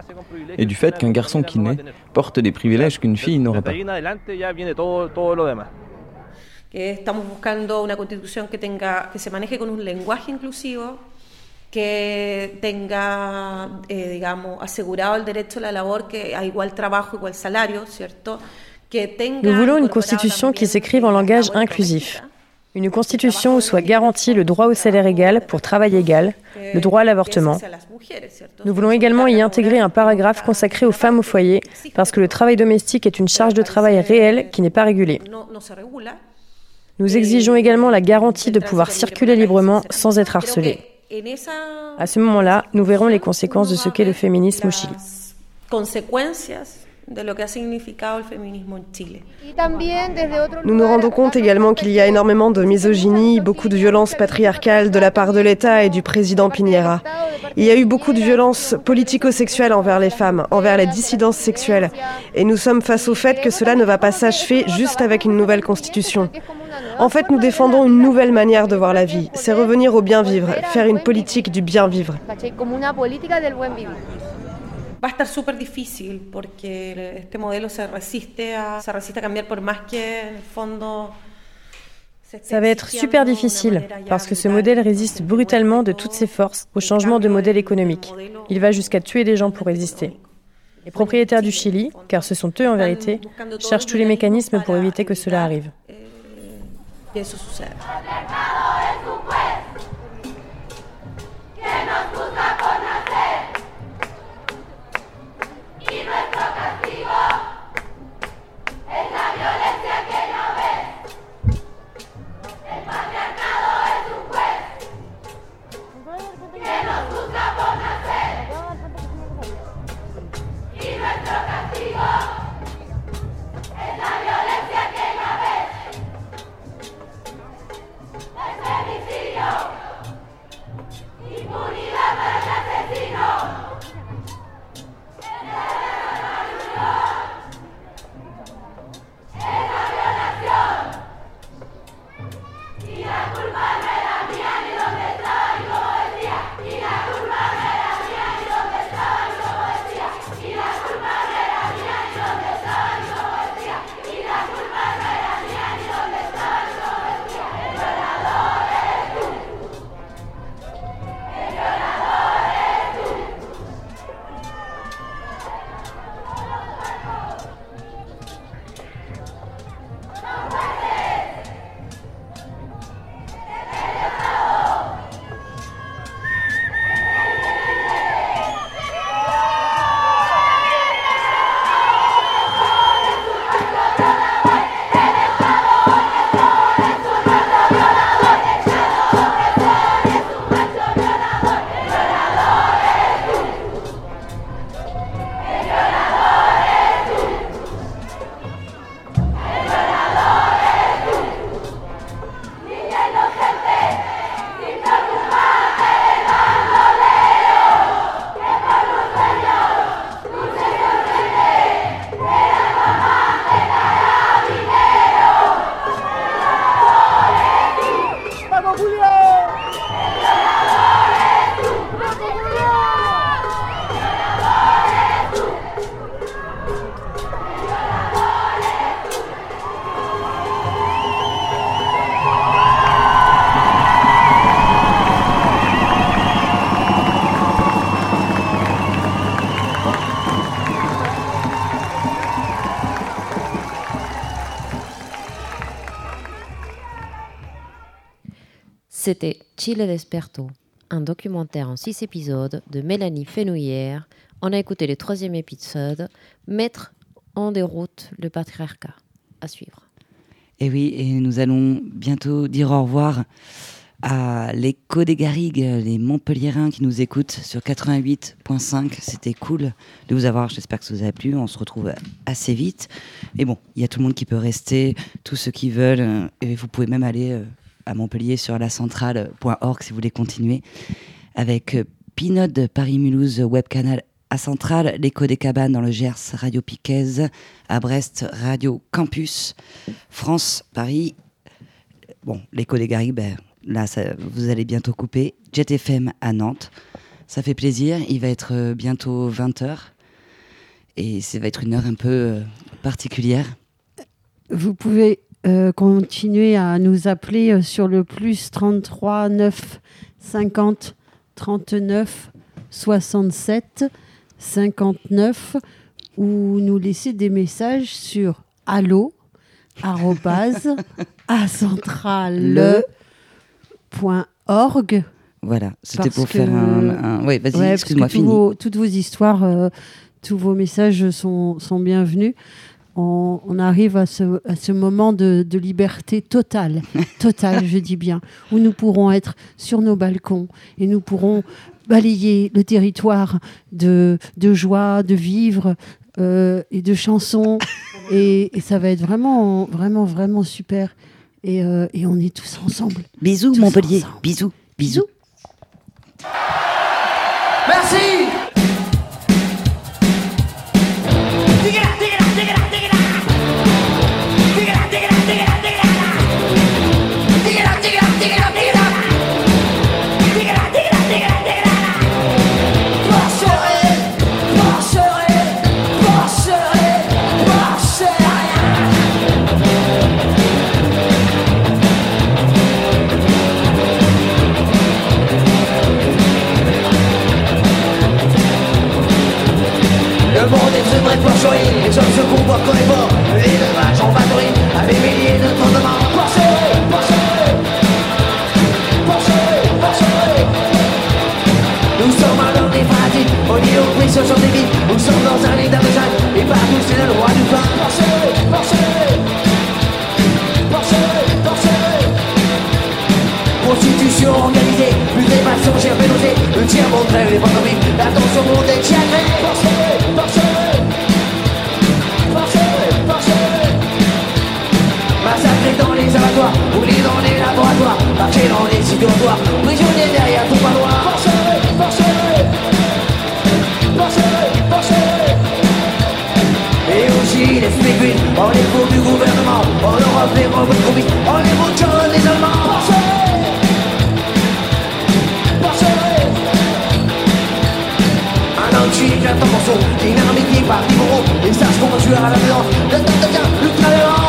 et du fait qu'un garçon qui naît porte des privilèges qu'une fille n'aura pas. Que estamos buscando una constitución que tenga que se maneje con un lenguaje inclusivo que tenga, eh, digamos, asegurado el derecho a la labor, que a igual trabajo, igual salario, ¿cierto? Que tenga Nous voulons une constitution qui s'écrive en langage inclusif. Une constitution où soit garanti le droit au salaire égal pour travail égal, le droit à l'avortement. Nous voulons également y intégrer un paragraphe consacré aux femmes au foyer, parce que le travail domestique est une charge de travail réelle qui n'est pas régulée. Nous exigeons également la garantie de pouvoir circuler librement sans être harcelé. À ce moment-là, nous verrons les conséquences de ce qu'est le féminisme au Chili. Nous nous rendons compte également qu'il y a énormément de misogynie, beaucoup de violences patriarcales de la part de l'État et du président Piñera. Il y a eu beaucoup de violences politico-sexuelles envers les femmes, envers les dissidences sexuelles. Et nous sommes face au fait que cela ne va pas s'achever juste avec une nouvelle constitution. En fait, nous défendons une nouvelle manière de voir la vie. C'est revenir au bien vivre, faire une politique du bien vivre. Va a estar súper difícil porque este modelo se resiste a, se resiste a cambiar por más que en el fondo Ça va être super difficile parce que ce modèle résiste brutalement de toutes ses forces au changement de modèle économique. Il va jusqu'à tuer des gens pour résister. Les propriétaires du Chili, car ce sont eux en vérité, cherchent tous les mécanismes pour éviter que cela arrive. C'était Chile Desperto, un documentaire en six épisodes de Mélanie Fenouillère. On a écouté le troisième épisode, Mettre en déroute le patriarcat. À suivre. Et oui, et nous allons bientôt dire au revoir à l'écho des Garrigues, les Montpelliérains qui nous écoutent sur 88.5. C'était cool de vous avoir. J'espère que ça vous a plu. On se retrouve assez vite. Et bon, il y a tout le monde qui peut rester, tous ceux qui veulent. Euh, et vous pouvez même aller euh, à Montpellier sur la centrale.org si vous voulez continuer avec euh, Pinode Paris-Mulhouse Web Canal à Centrale, l'écho des cabanes dans le Gers, Radio Piquez, à Brest, Radio Campus, France, Paris. Bon, l'écho des Garrigues, ben, là, vous allez bientôt couper. Jet FM à Nantes. Ça fait plaisir. Il va être euh, bientôt 20h. Et ça va être une heure un peu euh, particulière. Vous pouvez euh, continuer à nous appeler sur le plus 33 9 50 39 67 59 ou nous laisser des messages sur allo à centrale .org. Voilà, c'était pour faire un, Oui, vas-y, excuse-moi, finis. toutes vos histoires, euh, tous vos messages sont, sont bienvenus. On, on, arrive à ce, à ce moment de, de liberté totale, totale, je dis bien, où nous pourrons être sur nos balcons et nous pourrons balayer le territoire de, de joie, de vivre euh, et de chansons. et, et, ça va être vraiment, vraiment, vraiment super. Et, euh, et on est tous ensemble. Bisous, Montpellier. Bisous. Bisous. Merci hommes se convoient comme les morts, l'élevage en batterie, à des milliers de tonnes de morts. Pensez, pensez, pensez, pensez. Nous sommes l'heure des fatigues, on y au prix sur des vies, nous sommes dans un lit d'aveugle, et partout c'est le roi du pain. Pensez, pensez, pensez, pensez. Constitution organisée, plus des j'ai osé, le tiers montrait les bonnes vies, l'attention monde est tiagrée. Abattoirs, brûlés dans les laboratoires, marcher dans les situatoires, prisonniers derrière tout manoir. Forcez, forcez, forcez. Et aussi les spécules, en les cours du gouvernement, en Europe les Covid, en les motos des Allemands. Forcez. Un anti un morceau, dynamique par Timoro, ils savent comment tuer à la violence, le temps devient ultra-violent. des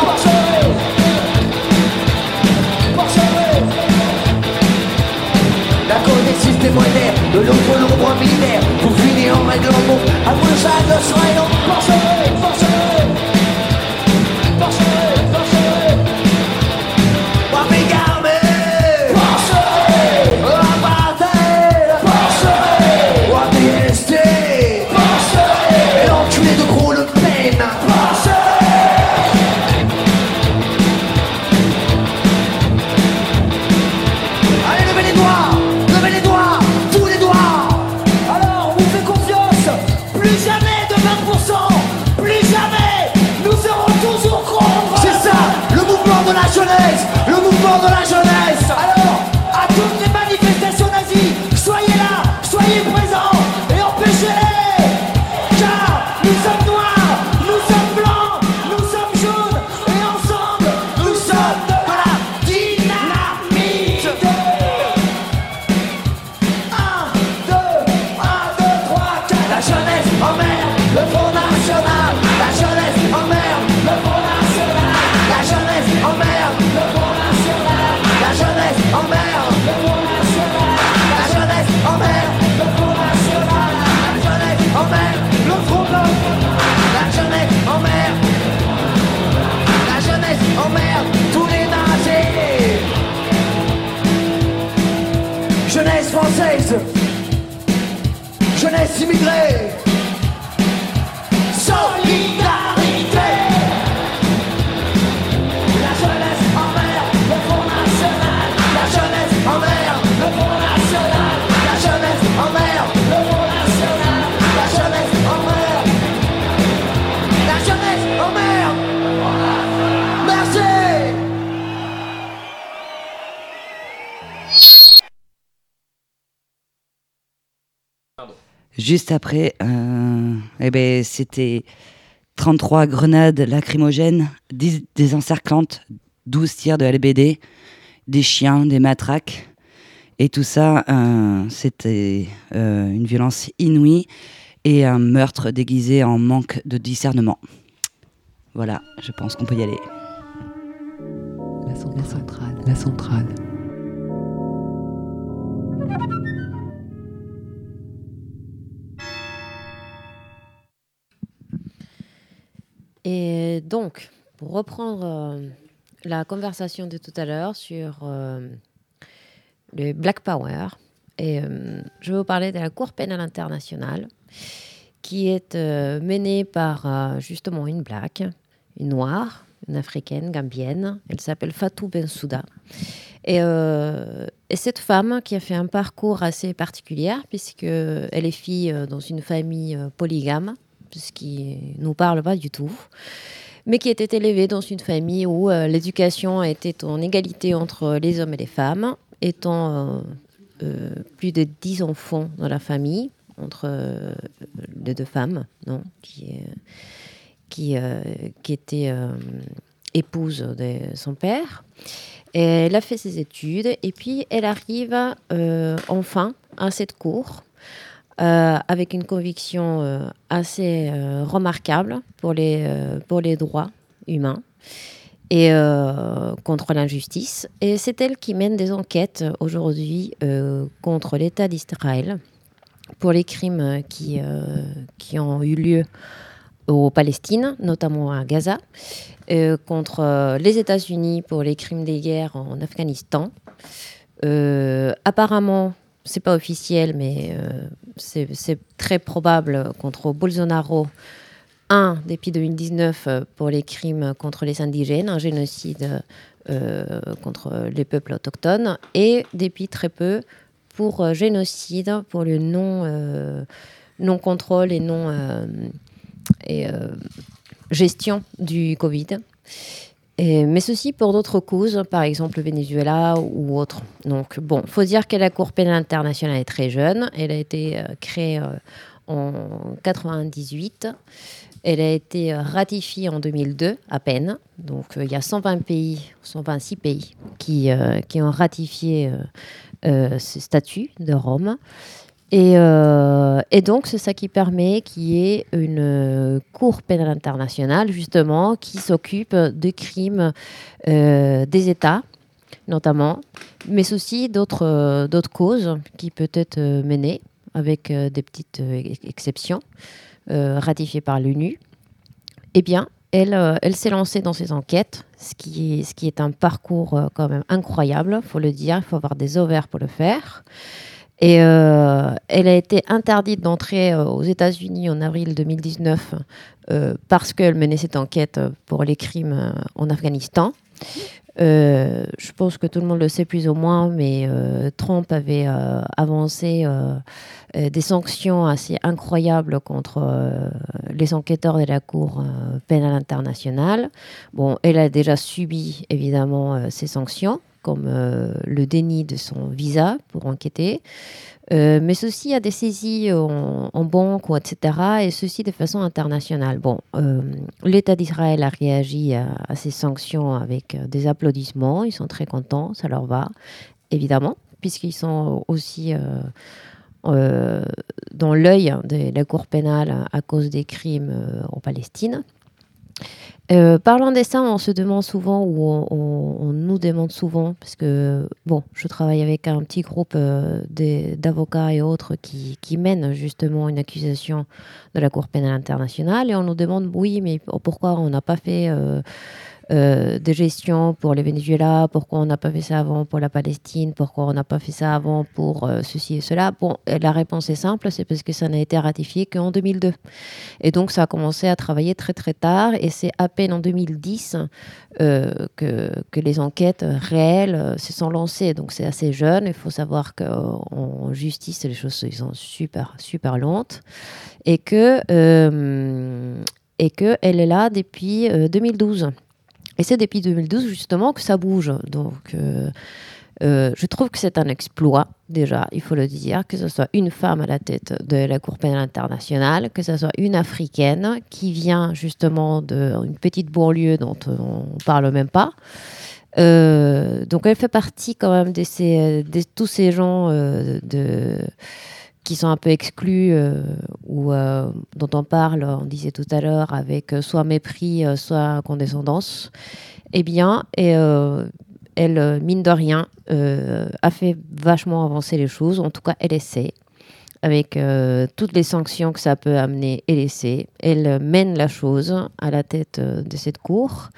monétaires, de l'autre l'ombre militaire, pour finir en règlement, à vous le sac de forcez, forcez, forcez, Après, euh, eh ben, c'était 33 grenades lacrymogènes, 10 désencerclantes, 12 tirs de LBD, des chiens, des matraques. Et tout ça, euh, c'était euh, une violence inouïe et un meurtre déguisé en manque de discernement. Voilà, je pense qu'on peut y aller. La centrale, la centrale. Et donc, pour reprendre euh, la conversation de tout à l'heure sur euh, le Black Power, et, euh, je vais vous parler de la Cour pénale internationale qui est menée par justement une black, une noire, une africaine, gambienne. Elle s'appelle Fatou Bensouda. Et, et, cette femme qui a fait un parcours assez particulier, puisqu'elle est fille dans une famille polygame, ce qui nous parle pas du tout, mais qui était élevé dans une famille où euh, l'éducation était en égalité entre les hommes et les femmes, étant euh, euh, plus de dix enfants dans la famille entre les deux femmes, non, qui, qui, qui étaient épouses de son père. Et elle a fait ses études et puis elle arrive enfin à cette cour euh, avec une conviction euh, assez euh, remarquable pour les, pour les droits humains et contre l'injustice. Et c'est elle qui mène des enquêtes aujourd'hui contre l'État d'Israël pour les crimes qui, qui ont eu lieu aux Palestines, notamment à Gaza, contre les États-Unis pour les crimes des guerres en Afghanistan. apparemment, c'est pas officiel, mais euh, c'est très probable contre Bolsonaro. Un, depuis 2019, euh, pour les crimes contre les indigènes, un génocide euh, contre les peuples autochtones, et depuis très peu pour génocide, pour le non, contrôle et non et, gestion du Covid mais ceci pour d'autres causes, par exemple le Venezuela ou autre. Donc bon, faut dire que la Cour pénale internationale est très jeune. Elle a été euh, créée euh, en 98. Elle a été euh, ratifiée en 2002 à peine. Donc il y a 120 pays, 126 pays qui, qui ont ratifié ce statut de Rome. Euh, et, donc, c'est ça qui permet qu'il y ait une euh, Cour pénale internationale, justement, qui s'occupe des crimes euh, des États, notamment, mais aussi d'autres causes qui peuvent être menées avec des petites exceptions ratifiées par l'ONU. Eh bien, elle, s'est lancée dans ces enquêtes, ce qui, est, ce qui est un parcours quand même incroyable, il faut le dire, il faut avoir des ovaires pour le faire. Et euh, elle a été interdite d'entrer euh, aux États-Unis en avril 2019 euh, parce qu'elle menait cette enquête pour les crimes en Afghanistan. je pense que tout le monde le sait plus ou moins, mais Trump avait avancé des sanctions assez incroyables contre les enquêteurs de la Cour pénale internationale. Bon, elle a déjà subi évidemment ces sanctions comme euh, le déni de son visa pour enquêter, euh, mais ceci a des saisies en, banque, etc., et ceci de façon internationale. Bon, euh, l'État d'Israël a réagi à, ces sanctions avec des applaudissements, ils sont très contents, ça leur va, évidemment, puisqu'ils sont aussi... dans l'œil de la Cour pénale à cause des crimes en Palestine. Euh, parlant de ça, on se demande souvent, ou on, nous demande souvent, parce que, bon, je travaille avec un petit groupe euh, d'avocats et autres qui, qui, mènent justement une accusation de la Cour pénale internationale, et on nous demande, oui, mais pourquoi on n'a pas fait euh, euh, de gestion pour le Venezuela, pourquoi on n'a pas fait ça avant pour la Palestine, pourquoi on n'a pas fait ça avant pour euh, ceci et cela. Bon, la réponse est simple, c'est parce que ça n'a été ratifié qu'en 2002. Et donc ça a commencé à travailler très très tard et c'est à peine en 2010 euh, que, que, les enquêtes réelles se sont lancées. Donc c'est assez jeune, il faut savoir qu'en justice les choses sont super super lentes et que et qu'elle est là depuis 2012. Et c'est depuis 2012 justement que ça bouge. Donc euh, euh, je trouve que c'est un exploit déjà, il faut le dire, que ce soit une femme à la tête de la Cour pénale internationale, que ce soit une africaine qui vient justement d'une petite banlieue dont on ne parle même pas. Euh, donc elle fait partie quand même de, tous ces gens de qui sont un peu exclus ou dont on parle, on disait tout à l'heure, avec soit mépris, soit condescendance, eh bien, elle, mine de rien, a fait vachement avancer les choses. En tout cas, elle essaie avec toutes les sanctions que ça peut amener et laisser. Elle mène la chose à la tête de cette cour.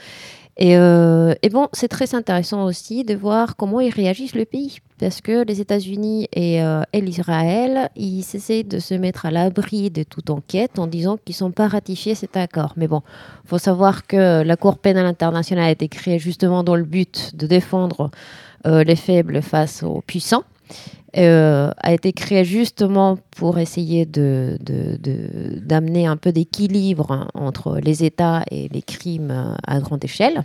Et, et bon, c'est très intéressant aussi de voir comment ils réagissent le pays parce que les États-Unis et, euh, l'Israël, ils essaient de se mettre à l'abri de toute enquête en disant qu'ils ne sont pas ratifiés cet accord. Mais bon, il faut savoir que la Cour pénale internationale a été créée justement dans le but de défendre euh, les faibles face aux puissants. Euh, a été créée justement pour essayer de, d'amener un peu d'équilibre entre les États et les crimes à grande échelle.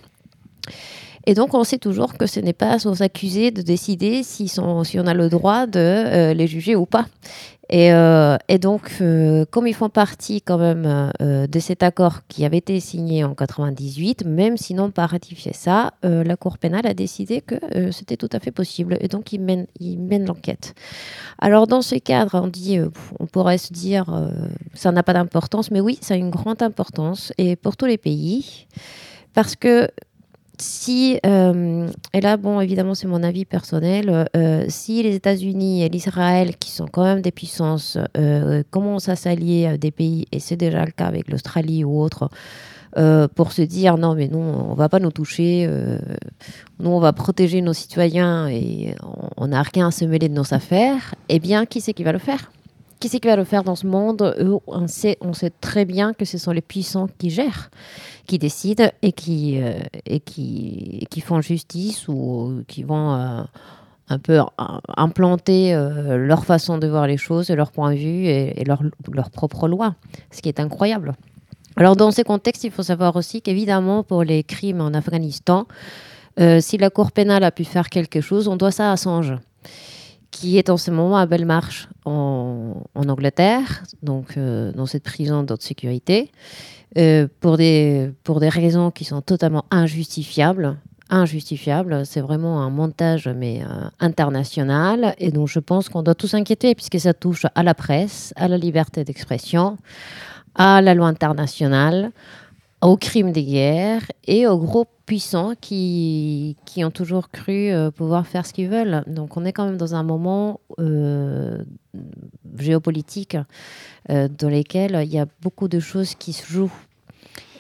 Et donc, on sait toujours que ce n'est pas aux accusés de décider si, sont, si on a le droit de euh, les juger ou pas. Et, euh, donc, euh, comme ils font partie quand même de cet accord qui avait été signé en 98, même s'ils n'ont pas ratifié ça, la Cour pénale a décidé que c'était tout à fait possible. Et donc, ils mènent, ils mènent l'enquête. Alors, dans ce cadre, on dit, on pourrait se dire, ça n'a pas d'importance, mais oui, ça a une grande importance, et pour tous les pays, parce que si, euh, et là, bon, évidemment, c'est mon avis personnel, euh, si les États-Unis et l'Israël, qui sont quand même des puissances, euh, commencent à s'allier à des pays, et c'est déjà le cas avec l'Australie ou autres, pour se dire non, mais non, on va pas nous toucher, nous, on va protéger nos citoyens et on n'a rien à se mêler de nos affaires, eh bien, qui c'est qui va le faire? Qui c'est qui va le faire dans ce monde? On sait, on sait très bien que ce sont les puissants qui gèrent qui décident et qui, euh, et font justice ou qui vont euh, un peu implanter euh, leur façon de voir les choses, leur point de vue et, leur, leur, propre loi, ce qui est incroyable. Alors dans ces contextes, il faut savoir aussi qu'évidemment pour les crimes en Afghanistan, si la Cour pénale a pu faire quelque chose, on doit ça à Assange qui est en ce moment à Belmarsh en, en Angleterre, donc dans cette prison d'haute sécurité. Euh, pour, des, pour des raisons qui sont totalement injustifiables. Injustifiables, c'est vraiment un montage mais euh, international et donc je pense qu'on doit tous s'inquiéter puisque ça touche à la presse, à la liberté d'expression, à la loi internationale, aux crimes de guerre et aux groupes puissants qui, qui ont toujours cru euh, pouvoir faire ce qu'ils veulent. Donc on est quand même dans un moment géopolitique euh, dans lesquels il y a beaucoup de choses qui se jouent.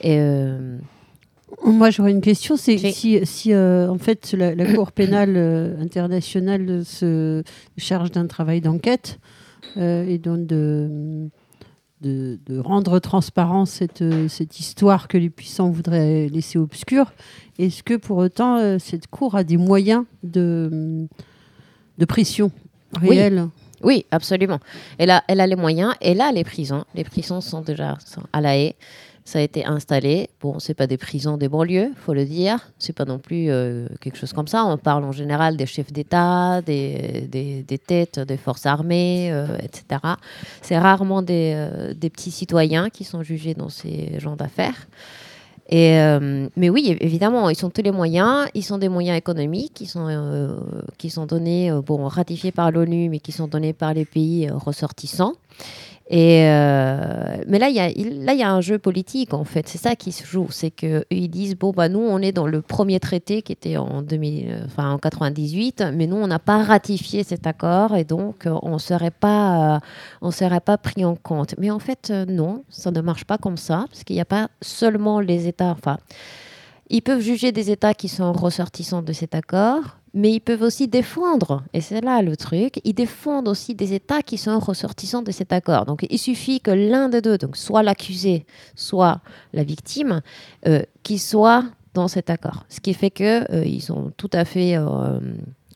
Et, euh, Moi, j'aurais une question. C'est si, si euh, en fait la, Cour pénale internationale se charge d'un travail d'enquête et donc de, de, de, rendre transparent cette, cette histoire que les puissants voudraient laisser obscure, est-ce que pour autant cette Cour a des moyens de, de pression réelle? Oui, absolument. Elle a, elle a les moyens. Elle a les prisons. Les prisons sont déjà à la haie. Ça a été installé. Bon, c'est pas des prisons des banlieues, faut le dire. C'est pas non plus euh, quelque chose comme ça. On parle en général des chefs d'État, des, des, têtes des forces armées, euh, etc. C'est rarement des, euh, des, petits citoyens qui sont jugés dans ces genres d'affaires. Et, mais oui, évidemment, ils sont tous les moyens. Ils sont des moyens économiques qui sont, qui sont donnés, bon, ratifiés par l'ONU, mais qui sont donnés par les pays ressortissants. Et euh, mais là, il y a, y a un jeu politique en fait. C'est ça qui se joue, c'est que ils disent bon bah nous, on est dans le premier traité qui était en 2000, enfin en 98, mais nous, on n'a pas ratifié cet accord et donc on serait pas, euh, serait pas pris en compte. Mais en fait, euh, non, ça ne marche pas comme ça parce qu'il n'y a pas seulement les États, enfin Ils peuvent juger des États qui sont ressortissants de cet accord, mais ils peuvent aussi défendre, et c'est là le truc, ils défendent aussi des États qui sont ressortissants de cet accord. Donc il suffit que l'un des deux, donc soit l'accusé, soit la victime, euh, qui soit dans cet accord. Ce qui fait qu'ils euh, sont tout à fait euh,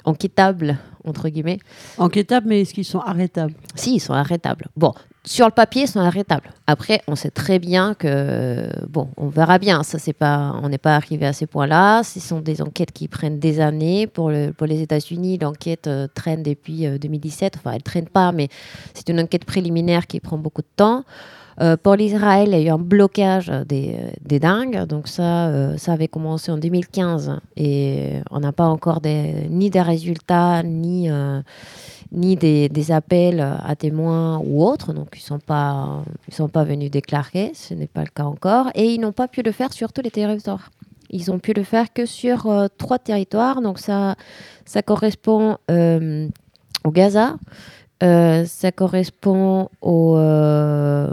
enquêtables, entre guillemets. Enquêtables, mais est-ce qu'ils sont arrêtables? Si, ils sont arrêtables. Bon, sur le papier, sont arrêtables. Après, on sait très bien que, bon, on verra bien. Ça, c'est pas, on n'est pas arrivé à ces points-là. Ce sont des enquêtes qui prennent des années. Pour, le, pour les États-Unis, l'enquête euh, traîne depuis 2017. Euh, enfin, elle traîne pas, mais c'est une enquête préliminaire qui prend beaucoup de temps. Euh, pour l'Israël, il y a eu un blocage des, des dingues. Donc ça, ça avait commencé en 2015 et on n'a pas encore des, ni des résultats, ni ni des, appels à témoins ou autres, donc ils ne sont, pas, sont pas venus déclarer, ce n'est pas le cas encore, et ils n'ont pas pu le faire sur tous les territoires. Ils ont pu le faire que sur euh, trois territoires, donc ça, ça correspond euh, au Gaza, euh, ça correspond au. Euh,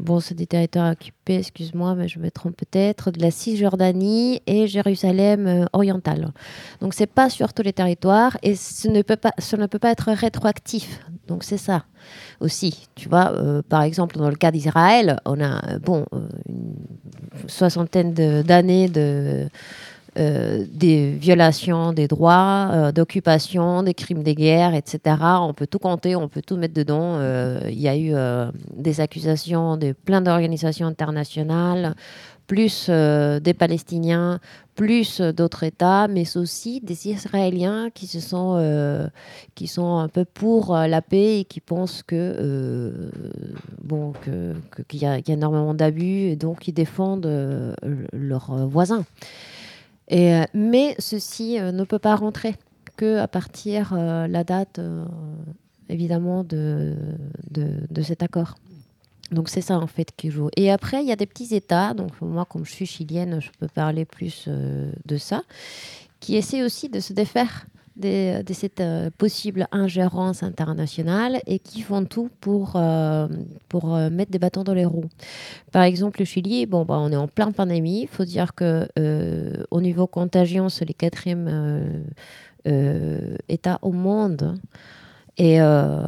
bon, c'est des territoires occupés, excuse-moi, mais je me trompe peut-être, de la Cisjordanie et Jérusalem euh, orientale. Donc, c'est pas sur tous les territoires et ce ne peut pas, ce ne peut pas être rétroactif. Donc, c'est ça aussi. Tu vois, par exemple, dans le cas d'Israël, on a, bon, une soixantaine d'années de euh, des violations des droits, euh, d'occupation, des crimes de guerre, etc. On peut tout compter, on peut tout mettre dedans. Euh, il y a eu des accusations de plein d'organisations internationales, plus des Palestiniens, plus d'autres États, mais aussi des Israéliens qui se sont, qui sont un peu pour la paix et qui pensent que bon qu'il y, a énormément d'abus et donc ils défendent leurs voisins. Euh, mais ceci euh, ne peut pas rentrer que à partir de euh, la date, évidemment, de, de, cet accord. Donc c'est ça en fait qui joue. Et après, il y a des petits États, donc moi comme je suis chilienne, je peux parler plus de ça, qui essaient aussi de se défaire de, cette euh, possible ingérence internationale et qui font tout pour, euh, pour euh, mettre des bâtons dans les roues. Par exemple, le Chili, bon, bah, on est en plein pandémie. Il faut dire que au niveau contagion, c'est le quatrième État au monde. Et, euh,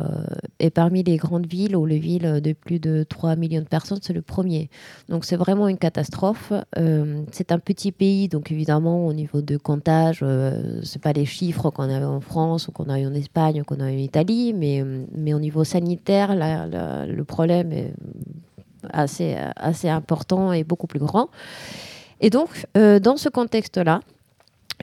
et, parmi les grandes villes ou les villes de plus de 3 millions de personnes, c'est le premier. Donc c'est vraiment une catastrophe. Euh, c'est un petit pays, donc évidemment au niveau de comptage, euh, c'est pas les chiffres qu'on avait en France ou qu'on a eu en Espagne ou qu'on a eu en Italie, mais, mais au niveau sanitaire, le problème est assez, assez important et beaucoup plus grand. Et donc, euh, dans ce contexte-là,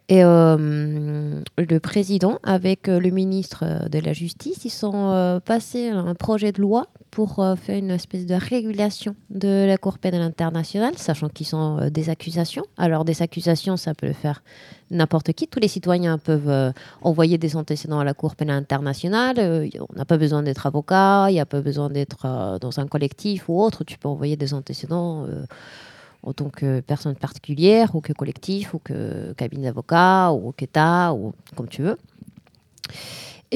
et euh, le président, avec euh, le ministre euh, de la Justice, ils sont passés un projet de loi pour faire une espèce de régulation de la Cour pénale internationale, sachant qu'ils sont des accusations. Alors, des accusations, ça peut le faire n'importe qui. Tous les citoyens peuvent envoyer des antécédents à la Cour pénale internationale. on n'a pas besoin d'être avocat, il n'y a pas besoin d'être dans un collectif ou autre. Tu peux envoyer des antécédents en tant que personne particulière ou que collectif ou que cabinet d'avocat ou qu'État ou comme tu veux.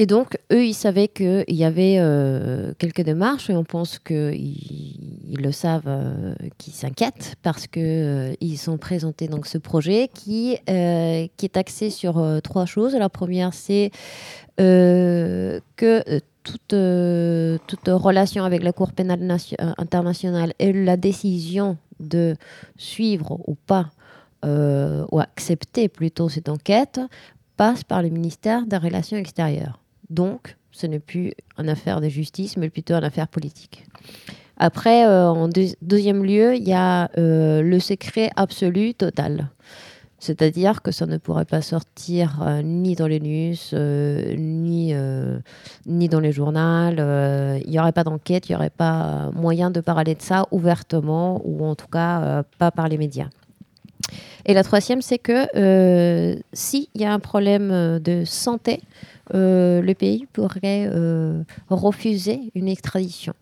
Et donc, eux, ils savaient qu'il y avait euh, quelques démarches et on pense qu'ils ils le savent, euh, qu'ils s'inquiètent parce qu'ils euh, ils ont présenté donc, ce projet qui, qui est axé sur trois choses. La première, c'est que toute, toute relation avec la Cour pénale internationale et la décision de suivre ou pas, euh, ou accepter plutôt cette enquête, passe par le ministère des Relations extérieures. Donc, ce n'est plus une affaire de justice, mais plutôt une affaire politique. Après, euh, en deuxième lieu, il y a euh, le secret absolu total. C'est-à-dire que ça ne pourrait pas sortir euh, ni dans les news, euh, ni, euh, ni dans les journaux. Il n'y aurait pas d'enquête, il n'y aurait pas moyen de parler de ça ouvertement, ou en tout cas pas par les médias. Et la troisième, c'est que s'il y a un problème de santé, le pays pourrait refuser une extradition.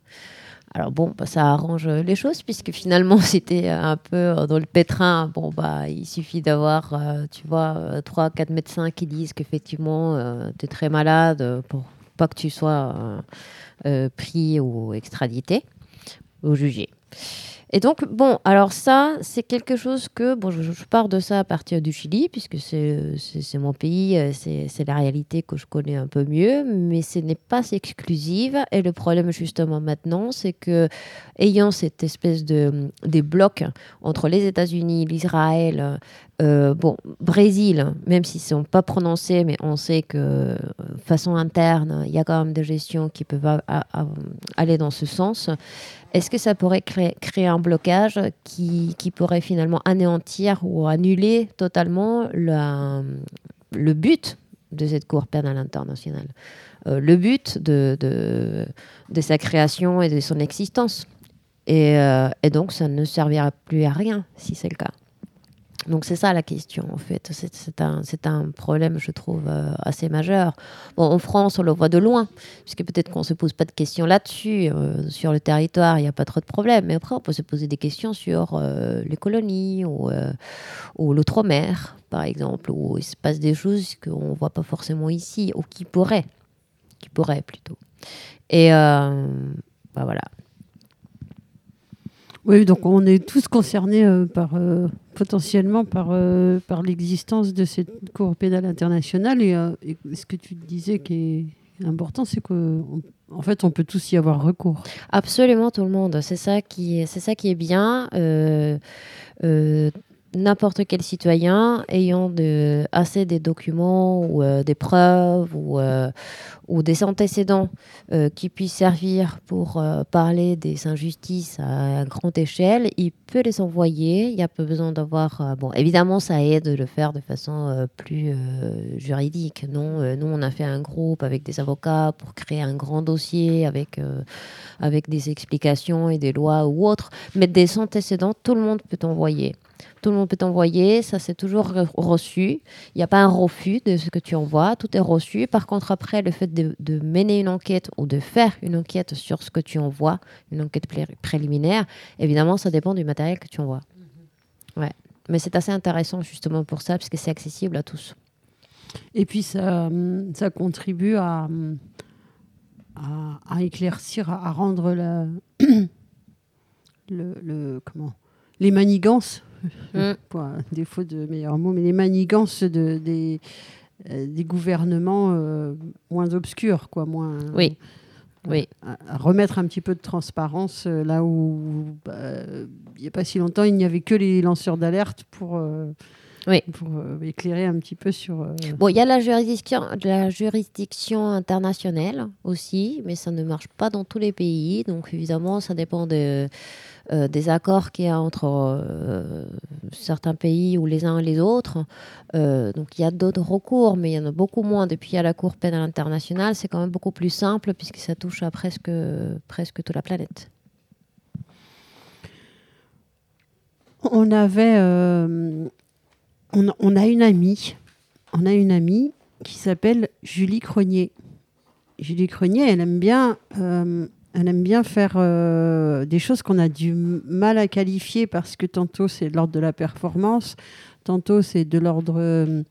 Alors bon, bah, ça arrange les choses puisque finalement c'était un peu dans le pétrin. Bon bah il suffit d'avoir, euh, tu vois, trois, quatre médecins qui disent qu'effectivement euh, tu es très malade pour pas que tu sois euh, pris ou extradité ou jugé. Et donc, bon, alors ça, c'est quelque chose que, bon, je, pars de ça à partir du Chili, puisque c'est mon pays, euh, c'est la réalité que je connais un peu mieux, mais ce n'est pas exclusive. Et le problème, justement, maintenant, c'est que, ayant cette espèce de des blocs entre les États-Unis, l'Israël, euh, bon, Brésil, même s'ils ne sont pas prononcés, mais on sait que, euh, façon interne, il y a quand même des gestions qui peuvent aller dans ce sens. Est-ce que ça pourrait créer, un blocage qui, pourrait finalement anéantir ou annuler totalement le but de cette Cour pénale internationale euh, Le but de, de, sa création et de son existence? et donc, ça ne servira plus à rien si c'est le cas. Donc c'est ça la question en fait. C'est un, un, problème, je trouve, euh, assez majeur. Bon, en France, on le voit de loin, puisque peut-être qu'on ne se pose pas de questions là-dessus. Euh, sur le territoire, il n'y a pas trop de problèmes. Mais après, on peut se poser des questions sur euh, les colonies ou, ou l'outre-mer, par exemple, où il se passe des choses qu'on ne voit pas forcément ici, ou qui pourraient. Qui pourraient plutôt. Et bah, voilà. Oui, donc on est tous concernés euh, par, euh, potentiellement par, euh, par l'existence de cette Cour pénale internationale. Et, ce que tu disais qui est important, c'est qu'en en fait, on peut tous y avoir recours. Absolument tout le monde. C'est ça qui ça qui est bien n'importe quel citoyen ayant assez des documents ou euh, des preuves ou, euh, des antécédents euh, qui puissent servir pour parler des injustices à, grande échelle, il peut les envoyer. Il n'y a pas besoin d'avoir... bon, évidemment, ça aide de le faire de façon plus juridique. Non, nous, on a fait un groupe avec des avocats pour créer un grand dossier avec, avec des explications et des lois ou autres. Mais des antécédents, tout le monde peut envoyer. Tout le monde peut envoyer, ça c'est toujours reçu. Il n'y a pas un refus de ce que tu envoies, tout est reçu. Par contre, après, le fait de, mener une enquête ou de faire une enquête sur ce que tu envoies, une enquête préliminaire, évidemment, ça dépend du matériel que tu envoies. Mhm. Ouais. Mais c'est assez intéressant justement pour ça, parce que c'est accessible à tous. Et puis ça, ça contribue à, à, éclaircir, à, rendre la, le, le, comment, les manigances Mm. pour un défaut de meilleurs mots, mais les manigances de, des, euh, des gouvernements euh, moins obscurs, quoi, moins. Oui. Oui. À, remettre un petit peu de transparence euh, là où bah, il n'y a pas si longtemps il n'y avait que les lanceurs d'alerte pour oui. pour éclairer un petit peu sur. Bon, il y a la juridiction, la juridiction internationale aussi, mais ça ne marche pas dans tous les pays. Donc évidemment, ça dépend de, euh, des accords qu'il y a entre euh, certains pays ou les uns et les autres. Euh, donc il y a d'autres recours, mais il y en a beaucoup moins depuis à la Cour pénale internationale. C'est quand même beaucoup plus simple puisque ça touche à presque, presque toute la planète. On avait, on, a une amie, qui s'appelle Julie Cronier. Julie Cronier, elle aime bien elle aime bien faire euh, des choses qu'on a du mal à qualifier parce que tantôt c'est de l'ordre de la performance, tantôt c'est de l'ordre euh,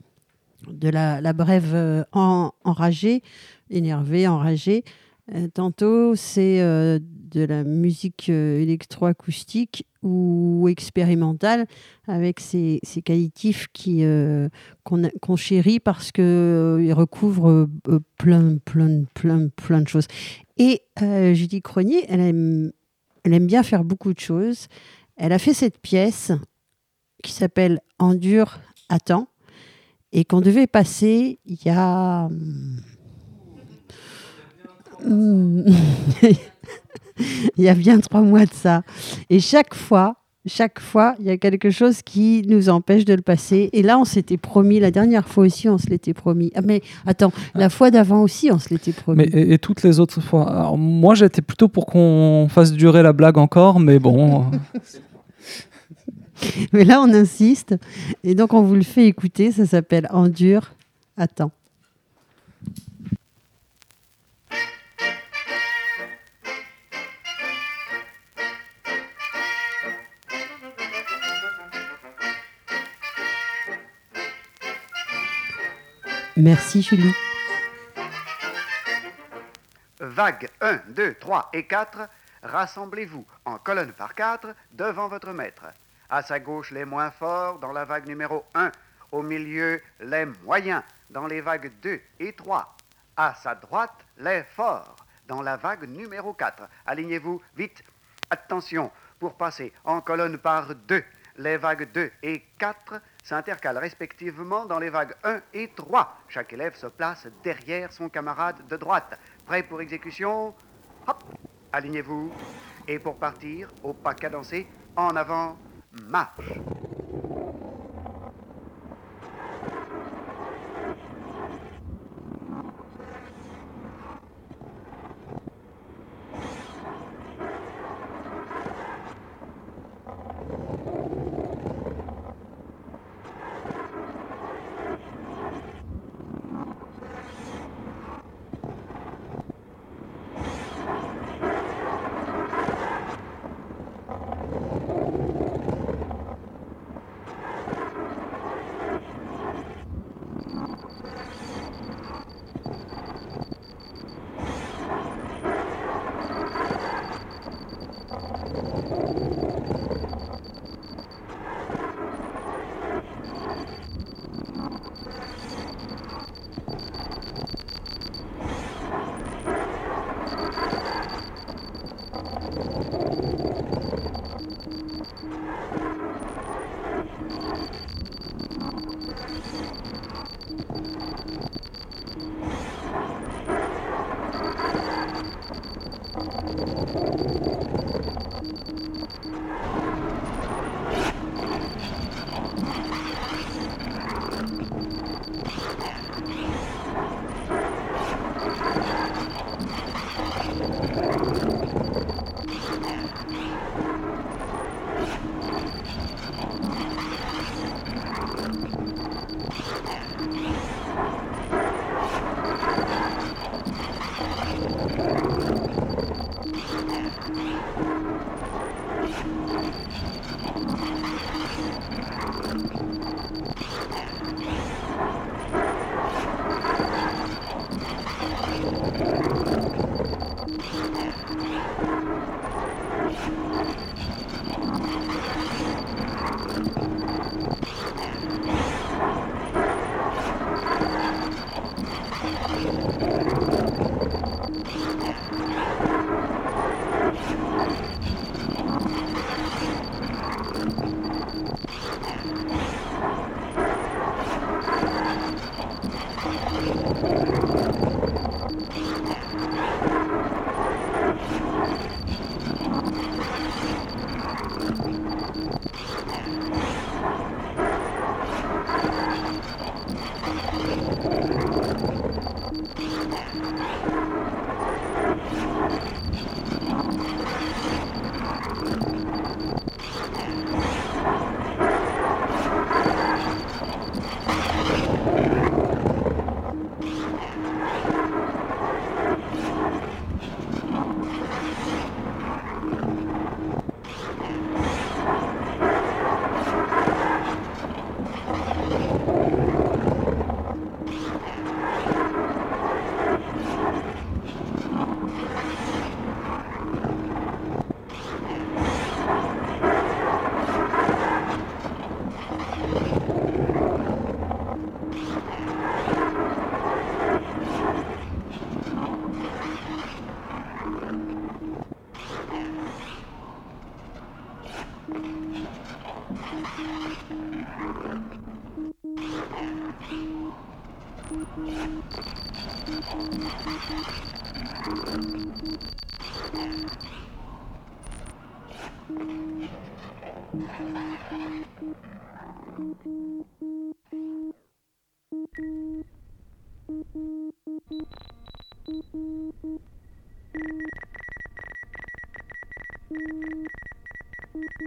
de la, brève euh, enragée, énervée, enragée. tantôt c'est de la musique électroacoustique ou expérimentale avec ces, ces qualitifs qui qu'on chérit parce qu'ils recouvrent plein, plein, plein, plein de choses. Et euh, Judy Cronier, elle aime, bien faire beaucoup de choses. Elle a fait cette pièce qui s'appelle Endure, attends, et qu'on devait passer il y a. il y a bien trois mois de ça. Et chaque fois, chaque fois, il y a quelque chose qui nous empêche de le passer. Et là, on s'était promis, la dernière fois aussi, on se l'était promis. Ah, mais attends, la fois d'avant aussi, on se l'était promis. Mais, et, toutes les autres fois Alors, Moi, j'étais plutôt pour qu'on fasse durer la blague encore, mais bon. mais là, on insiste. Et donc, on vous le fait écouter. Ça s'appelle Endure, attends. Merci Julie. Vague 1, 2, 3 et 4. rassemblez-vous en colonne par quatre devant votre maître. À sa gauche, les moins forts dans la vague numéro 1. Au milieu, les moyens dans les vagues 2 et 3. À sa droite, les forts dans la vague numéro 4. Alignez-vous vite. Attention, pour passer en colonne par deux. Les vagues 2 et 4 s'intercalent respectivement dans les vagues 1 et 3. Chaque élève se place derrière son camarade de droite. Prêt pour exécution? Hop Alignez-vous. Et pour partir, au pas cadencé, en avant, marche. はい。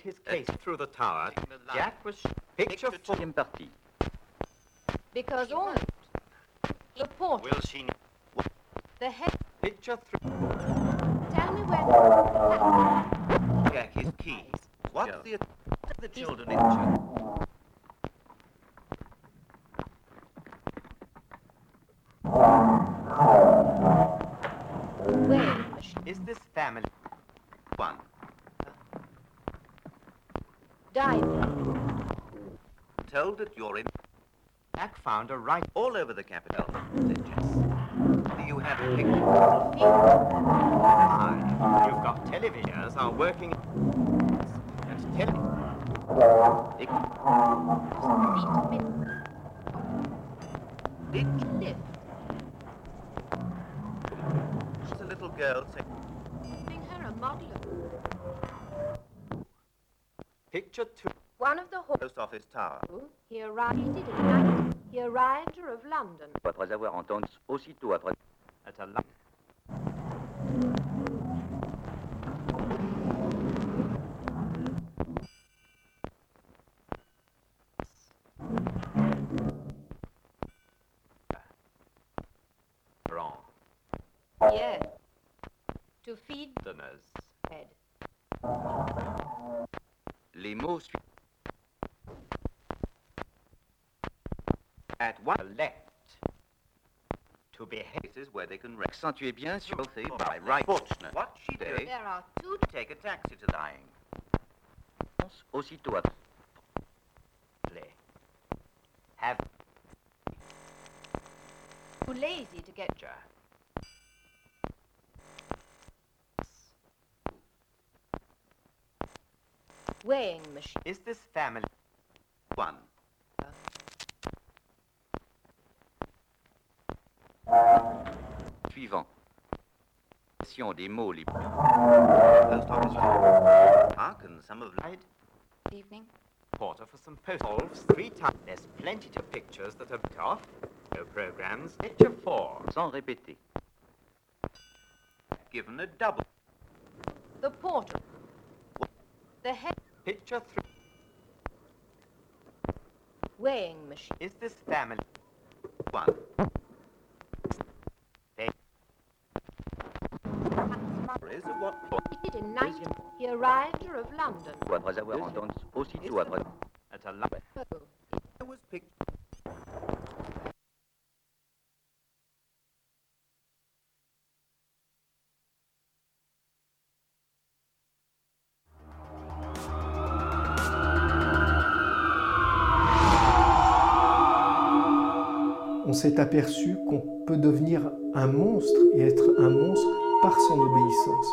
his case through the tower, Jack was picture for him party. Because all the port. Will she the head picture through Tell me where Jack is keys. What's the the children in church? Where is this family? One. Dive. Told that you're in. Jack found a right all over the capital. said Jess. Do you have a picture? Fine. You've got televisions are working. And tele. Dick. Did you live? She's a little girl saying. Making her a model of Picture two. one of the horses. Post office tower. He arrived in night. He arrived of London. Après avoir entendu aussitôt après. At a la- Wrong. Yes. To feed Donners. head. Les mots suivants. At one left. To be places where they can accentuer bien sur by right. Fortunate. What she did. There are two Take a taxi to dying. Aussitôt après. Have too lazy to get weighing machine. Is this family one? Suivant. Des mots les Post office. Ah, some of light? Evening. Porter for some post Wolves three times. There's plenty of pictures that are bit off. No programs. Picture four. Sans répéter. Given a double. The porter. The head Picture three. weighing machine. Is this family one? They is what He did in night. He arrived of London. après avoir entendu aussitôt après. At a la- s'est aperçu qu'on peut devenir un monstre et être un monstre par son obéissance.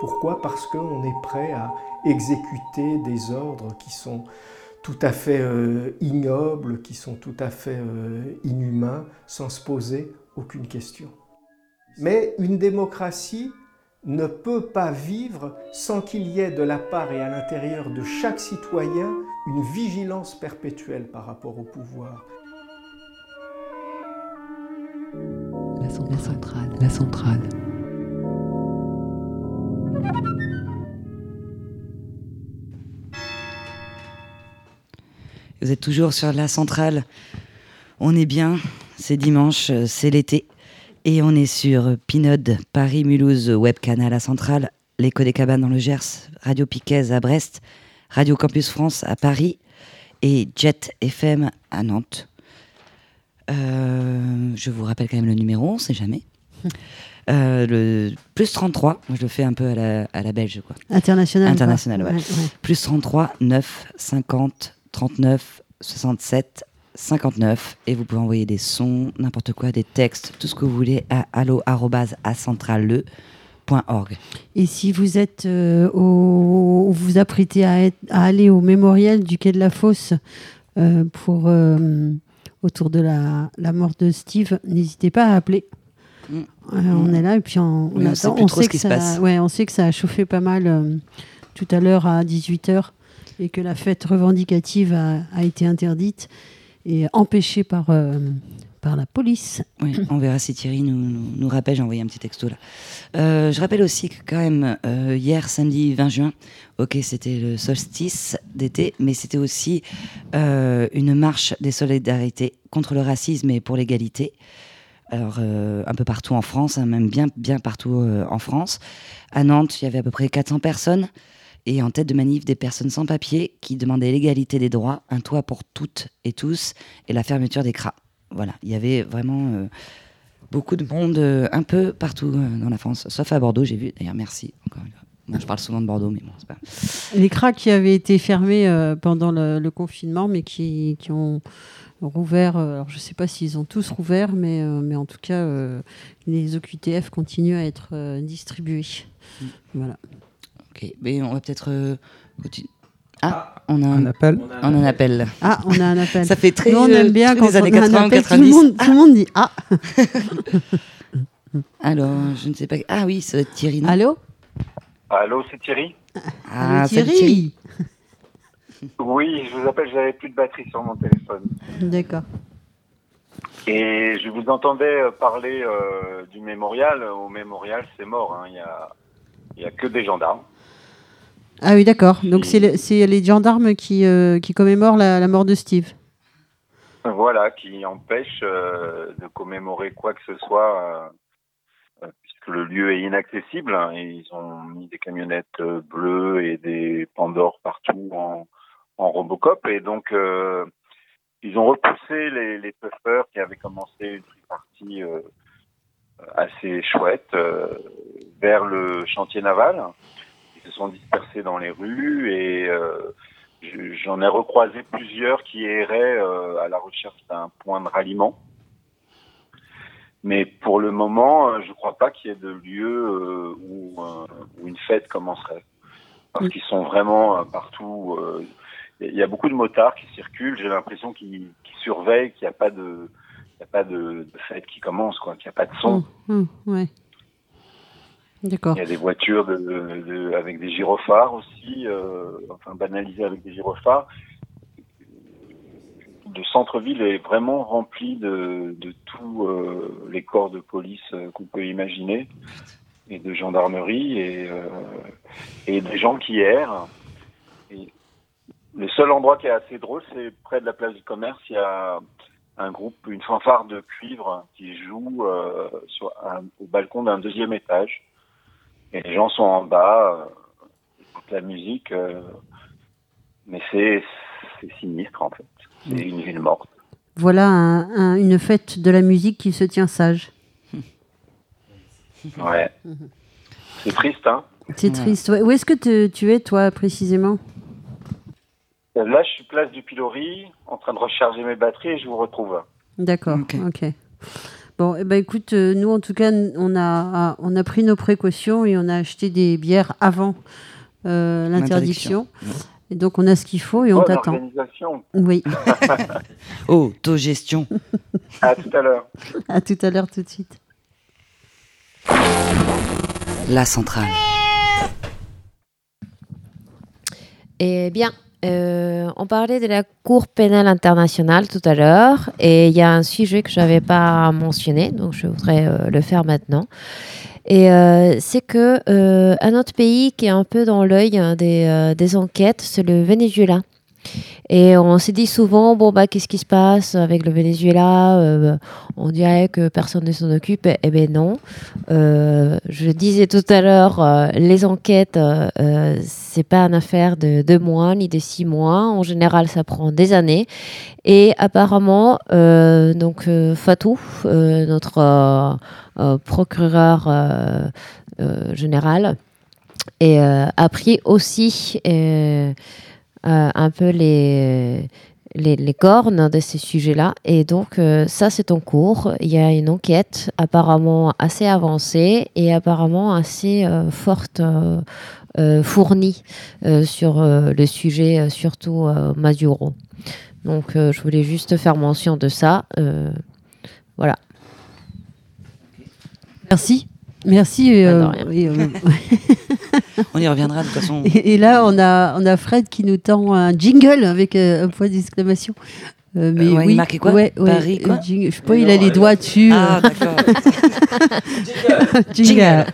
Pourquoi? Parce qu'on est prêt à exécuter des ordres qui sont tout à fait euh, ignobles, qui sont tout à fait euh, inhumains, sans se poser aucune question. Mais une démocratie ne peut pas vivre sans qu'il y ait de la part et à l'intérieur de chaque citoyen une vigilance perpétuelle par rapport au pouvoir. La. Vous êtes toujours sur la centrale. On est bien, c'est dimanche, c'est l'été. Et on est sur Pinode, Paris, Mulhouse, Web Canal à Centrale, l'Écho des Cabanes dans le Gers, Radio Piquez à Brest, Radio Campus France à Paris et Jet FM à Nantes. Euh, je vous rappelle quand même le numéro, on ne sait jamais. Euh, le plus 33, moi je le fais un peu à la, à la belge. Quoi. International, International, quoi. ouais. Ouais, ouais. Plus 33 9 50 39 67 59. Et vous pouvez envoyer des sons, n'importe quoi, des textes, tout ce que vous voulez à allo@centrale.org. Et si vous êtes euh, au, vous apprêtez à, être- à aller au mémorial du quai de la Fosse euh, pour euh, autour de la, la mort de Steve, n'hésitez pas à appeler. Mm. Euh, On est là et puis on, Oui, on sait trop sait que ça, ouais, on sait que ça a chauffé pas mal euh, tout à l'heure à 18h et que la fête revendicative a, a été interdite et empêchée par, euh, par la police. Oui, on verra si Thierry nous, nous, rappelle. J'ai envoyé un petit texto là. Euh, je rappelle aussi que quand même, euh, hier, samedi 20 juin, ok, c'était le solstice d'été, mais c'était aussi euh, une marche des solidarités contre le racisme et pour l'égalité. Alors, un peu partout en France, hein, même bien, bien partout en France. À Nantes, il y avait à peu près 400 personnes et en tête de manif des personnes sans papier qui demandaient l'égalité des droits, un toit pour toutes et tous et la fermeture des cras. Voilà, il y avait vraiment euh, beaucoup de monde euh, un peu partout euh, dans la France, sauf à Bordeaux, j'ai vu. D'ailleurs, merci encore Moi, je parle souvent de Bordeaux, mais bon, c'est pas. Les cras qui avaient été fermés pendant le, confinement, mais qui, qui ont rouvert. alors, je ne sais pas s'ils ont tous rouvert, mais, mais en tout cas, les OQTF continuent à être distribués. Mm. Voilà. Ok, mais on va peut-être euh, continuer. Ah, on a un, appel. On a un appel. Ah, on a un appel. Ça fait très. Nous, on aime bien quand on a un appel. Tout le, monde, tout le monde dit ah. Alors, je ne sais pas. Ah oui, c'est Thierry. Allô? Allô, c'est Thierry? Ah, Allô, Thierry. Oui, je vous appelle, j'avais plus de batterie sur mon téléphone. D'accord. Et je vous entendais euh, parler euh, du mémorial. Au mémorial, c'est mort. Hein. Il y a il n'y a que des gendarmes. Ah oui, d'accord. Donc c'est les gendarmes qui, euh, qui commémorent la, mort de Steve. Voilà, qui empêchent euh, de commémorer quoi que ce soit, puisque le lieu est inaccessible. Hein, et ils ont mis des camionnettes bleues et des Pandores partout en, en Robocop. Et donc, ils ont repoussé les, les puffers qui avaient commencé une partie assez chouette euh, vers le chantier naval. Ils se sont dispersés dans les rues et euh, j'en ai recroisé plusieurs qui erraient euh, à la recherche d'un point de ralliement. Mais pour le moment, je ne crois pas qu'il y ait de lieu où, où, une fête commencerait. Parce qu'ils sont vraiment partout. Il y a beaucoup de motards qui circulent. J'ai l'impression qu'ils surveillent, qu'il n'y a pas de, il n'y a pas de, fête qui commence, quoi, qu'il n'y a pas de son. Mmh, mmh, ouais. D'accord. Il y a des voitures de, avec des gyrophares aussi, euh, enfin banalisées avec des gyrophares. Le centre-ville est vraiment rempli de, de tous euh, les corps de police euh, qu'on peut imaginer, et de gendarmerie, et, et des gens qui errent. Et le seul endroit qui est assez drôle, c'est près de la place du commerce. Il y a un groupe, une fanfare de cuivre qui joue euh, sur au balcon d'un deuxième étage. Et les gens sont en bas, euh, écoutent la musique, euh, mais c'est sinistre en fait. C'est une ville morte. Voilà une fête de la musique qui se tient sage. Ouais. C'est triste, hein C'est triste. Où est-ce que tu es, toi, précisément? Là, je suis place du pilori, en train de recharger mes batteries et je vous retrouve. D'accord, ok. Bon, eh ben, écoute, euh, nous en tout cas, on a, on a pris nos précautions et on a acheté des bières avant euh, l'interdiction. Et donc on a ce qu'il faut et on t'attend. Organisation. Oui. Autogestion. à tout à l'heure. À tout à l'heure, tout de suite. La centrale. Eh bien, euh, on parlait de la Cour pénale internationale tout à l'heure et il y a un sujet que je n'avais pas mentionné, donc je voudrais euh, le faire maintenant. Et euh, c'est que un autre pays qui est un peu dans l'œil hein, des, des, enquêtes, c'est le Venezuela. Et on s'est dit souvent, bon, bah, qu'est-ce qui se passe avec le Venezuela euh, On dirait que personne ne s'en occupe. Eh bien, non. Euh, je disais tout à l'heure, euh, les enquêtes, c'est pas une affaire de deux mois ni de six mois. En général, ça prend des années. Et apparemment, donc, Fatou, notre procureur général, a pris aussi un peu les, les, cornes de ces sujets-là. Et donc, euh, ça, c'est en cours. Il y a une enquête apparemment assez avancée et apparemment assez euh, forte, fournie sur le sujet, surtout Maduro. Donc, je voulais juste faire mention de ça. voilà. Merci. Merci. on y reviendra de toute façon. Et, là, on a, on a Fred qui nous tend un jingle avec euh, un point d'exclamation. Euh, mais oui, il marquait quoi ouais, ouais, Paris, quoi euh, jingle- Je sais pas, il a les doigts dessus. Ah, euh. d'accord. Jingle.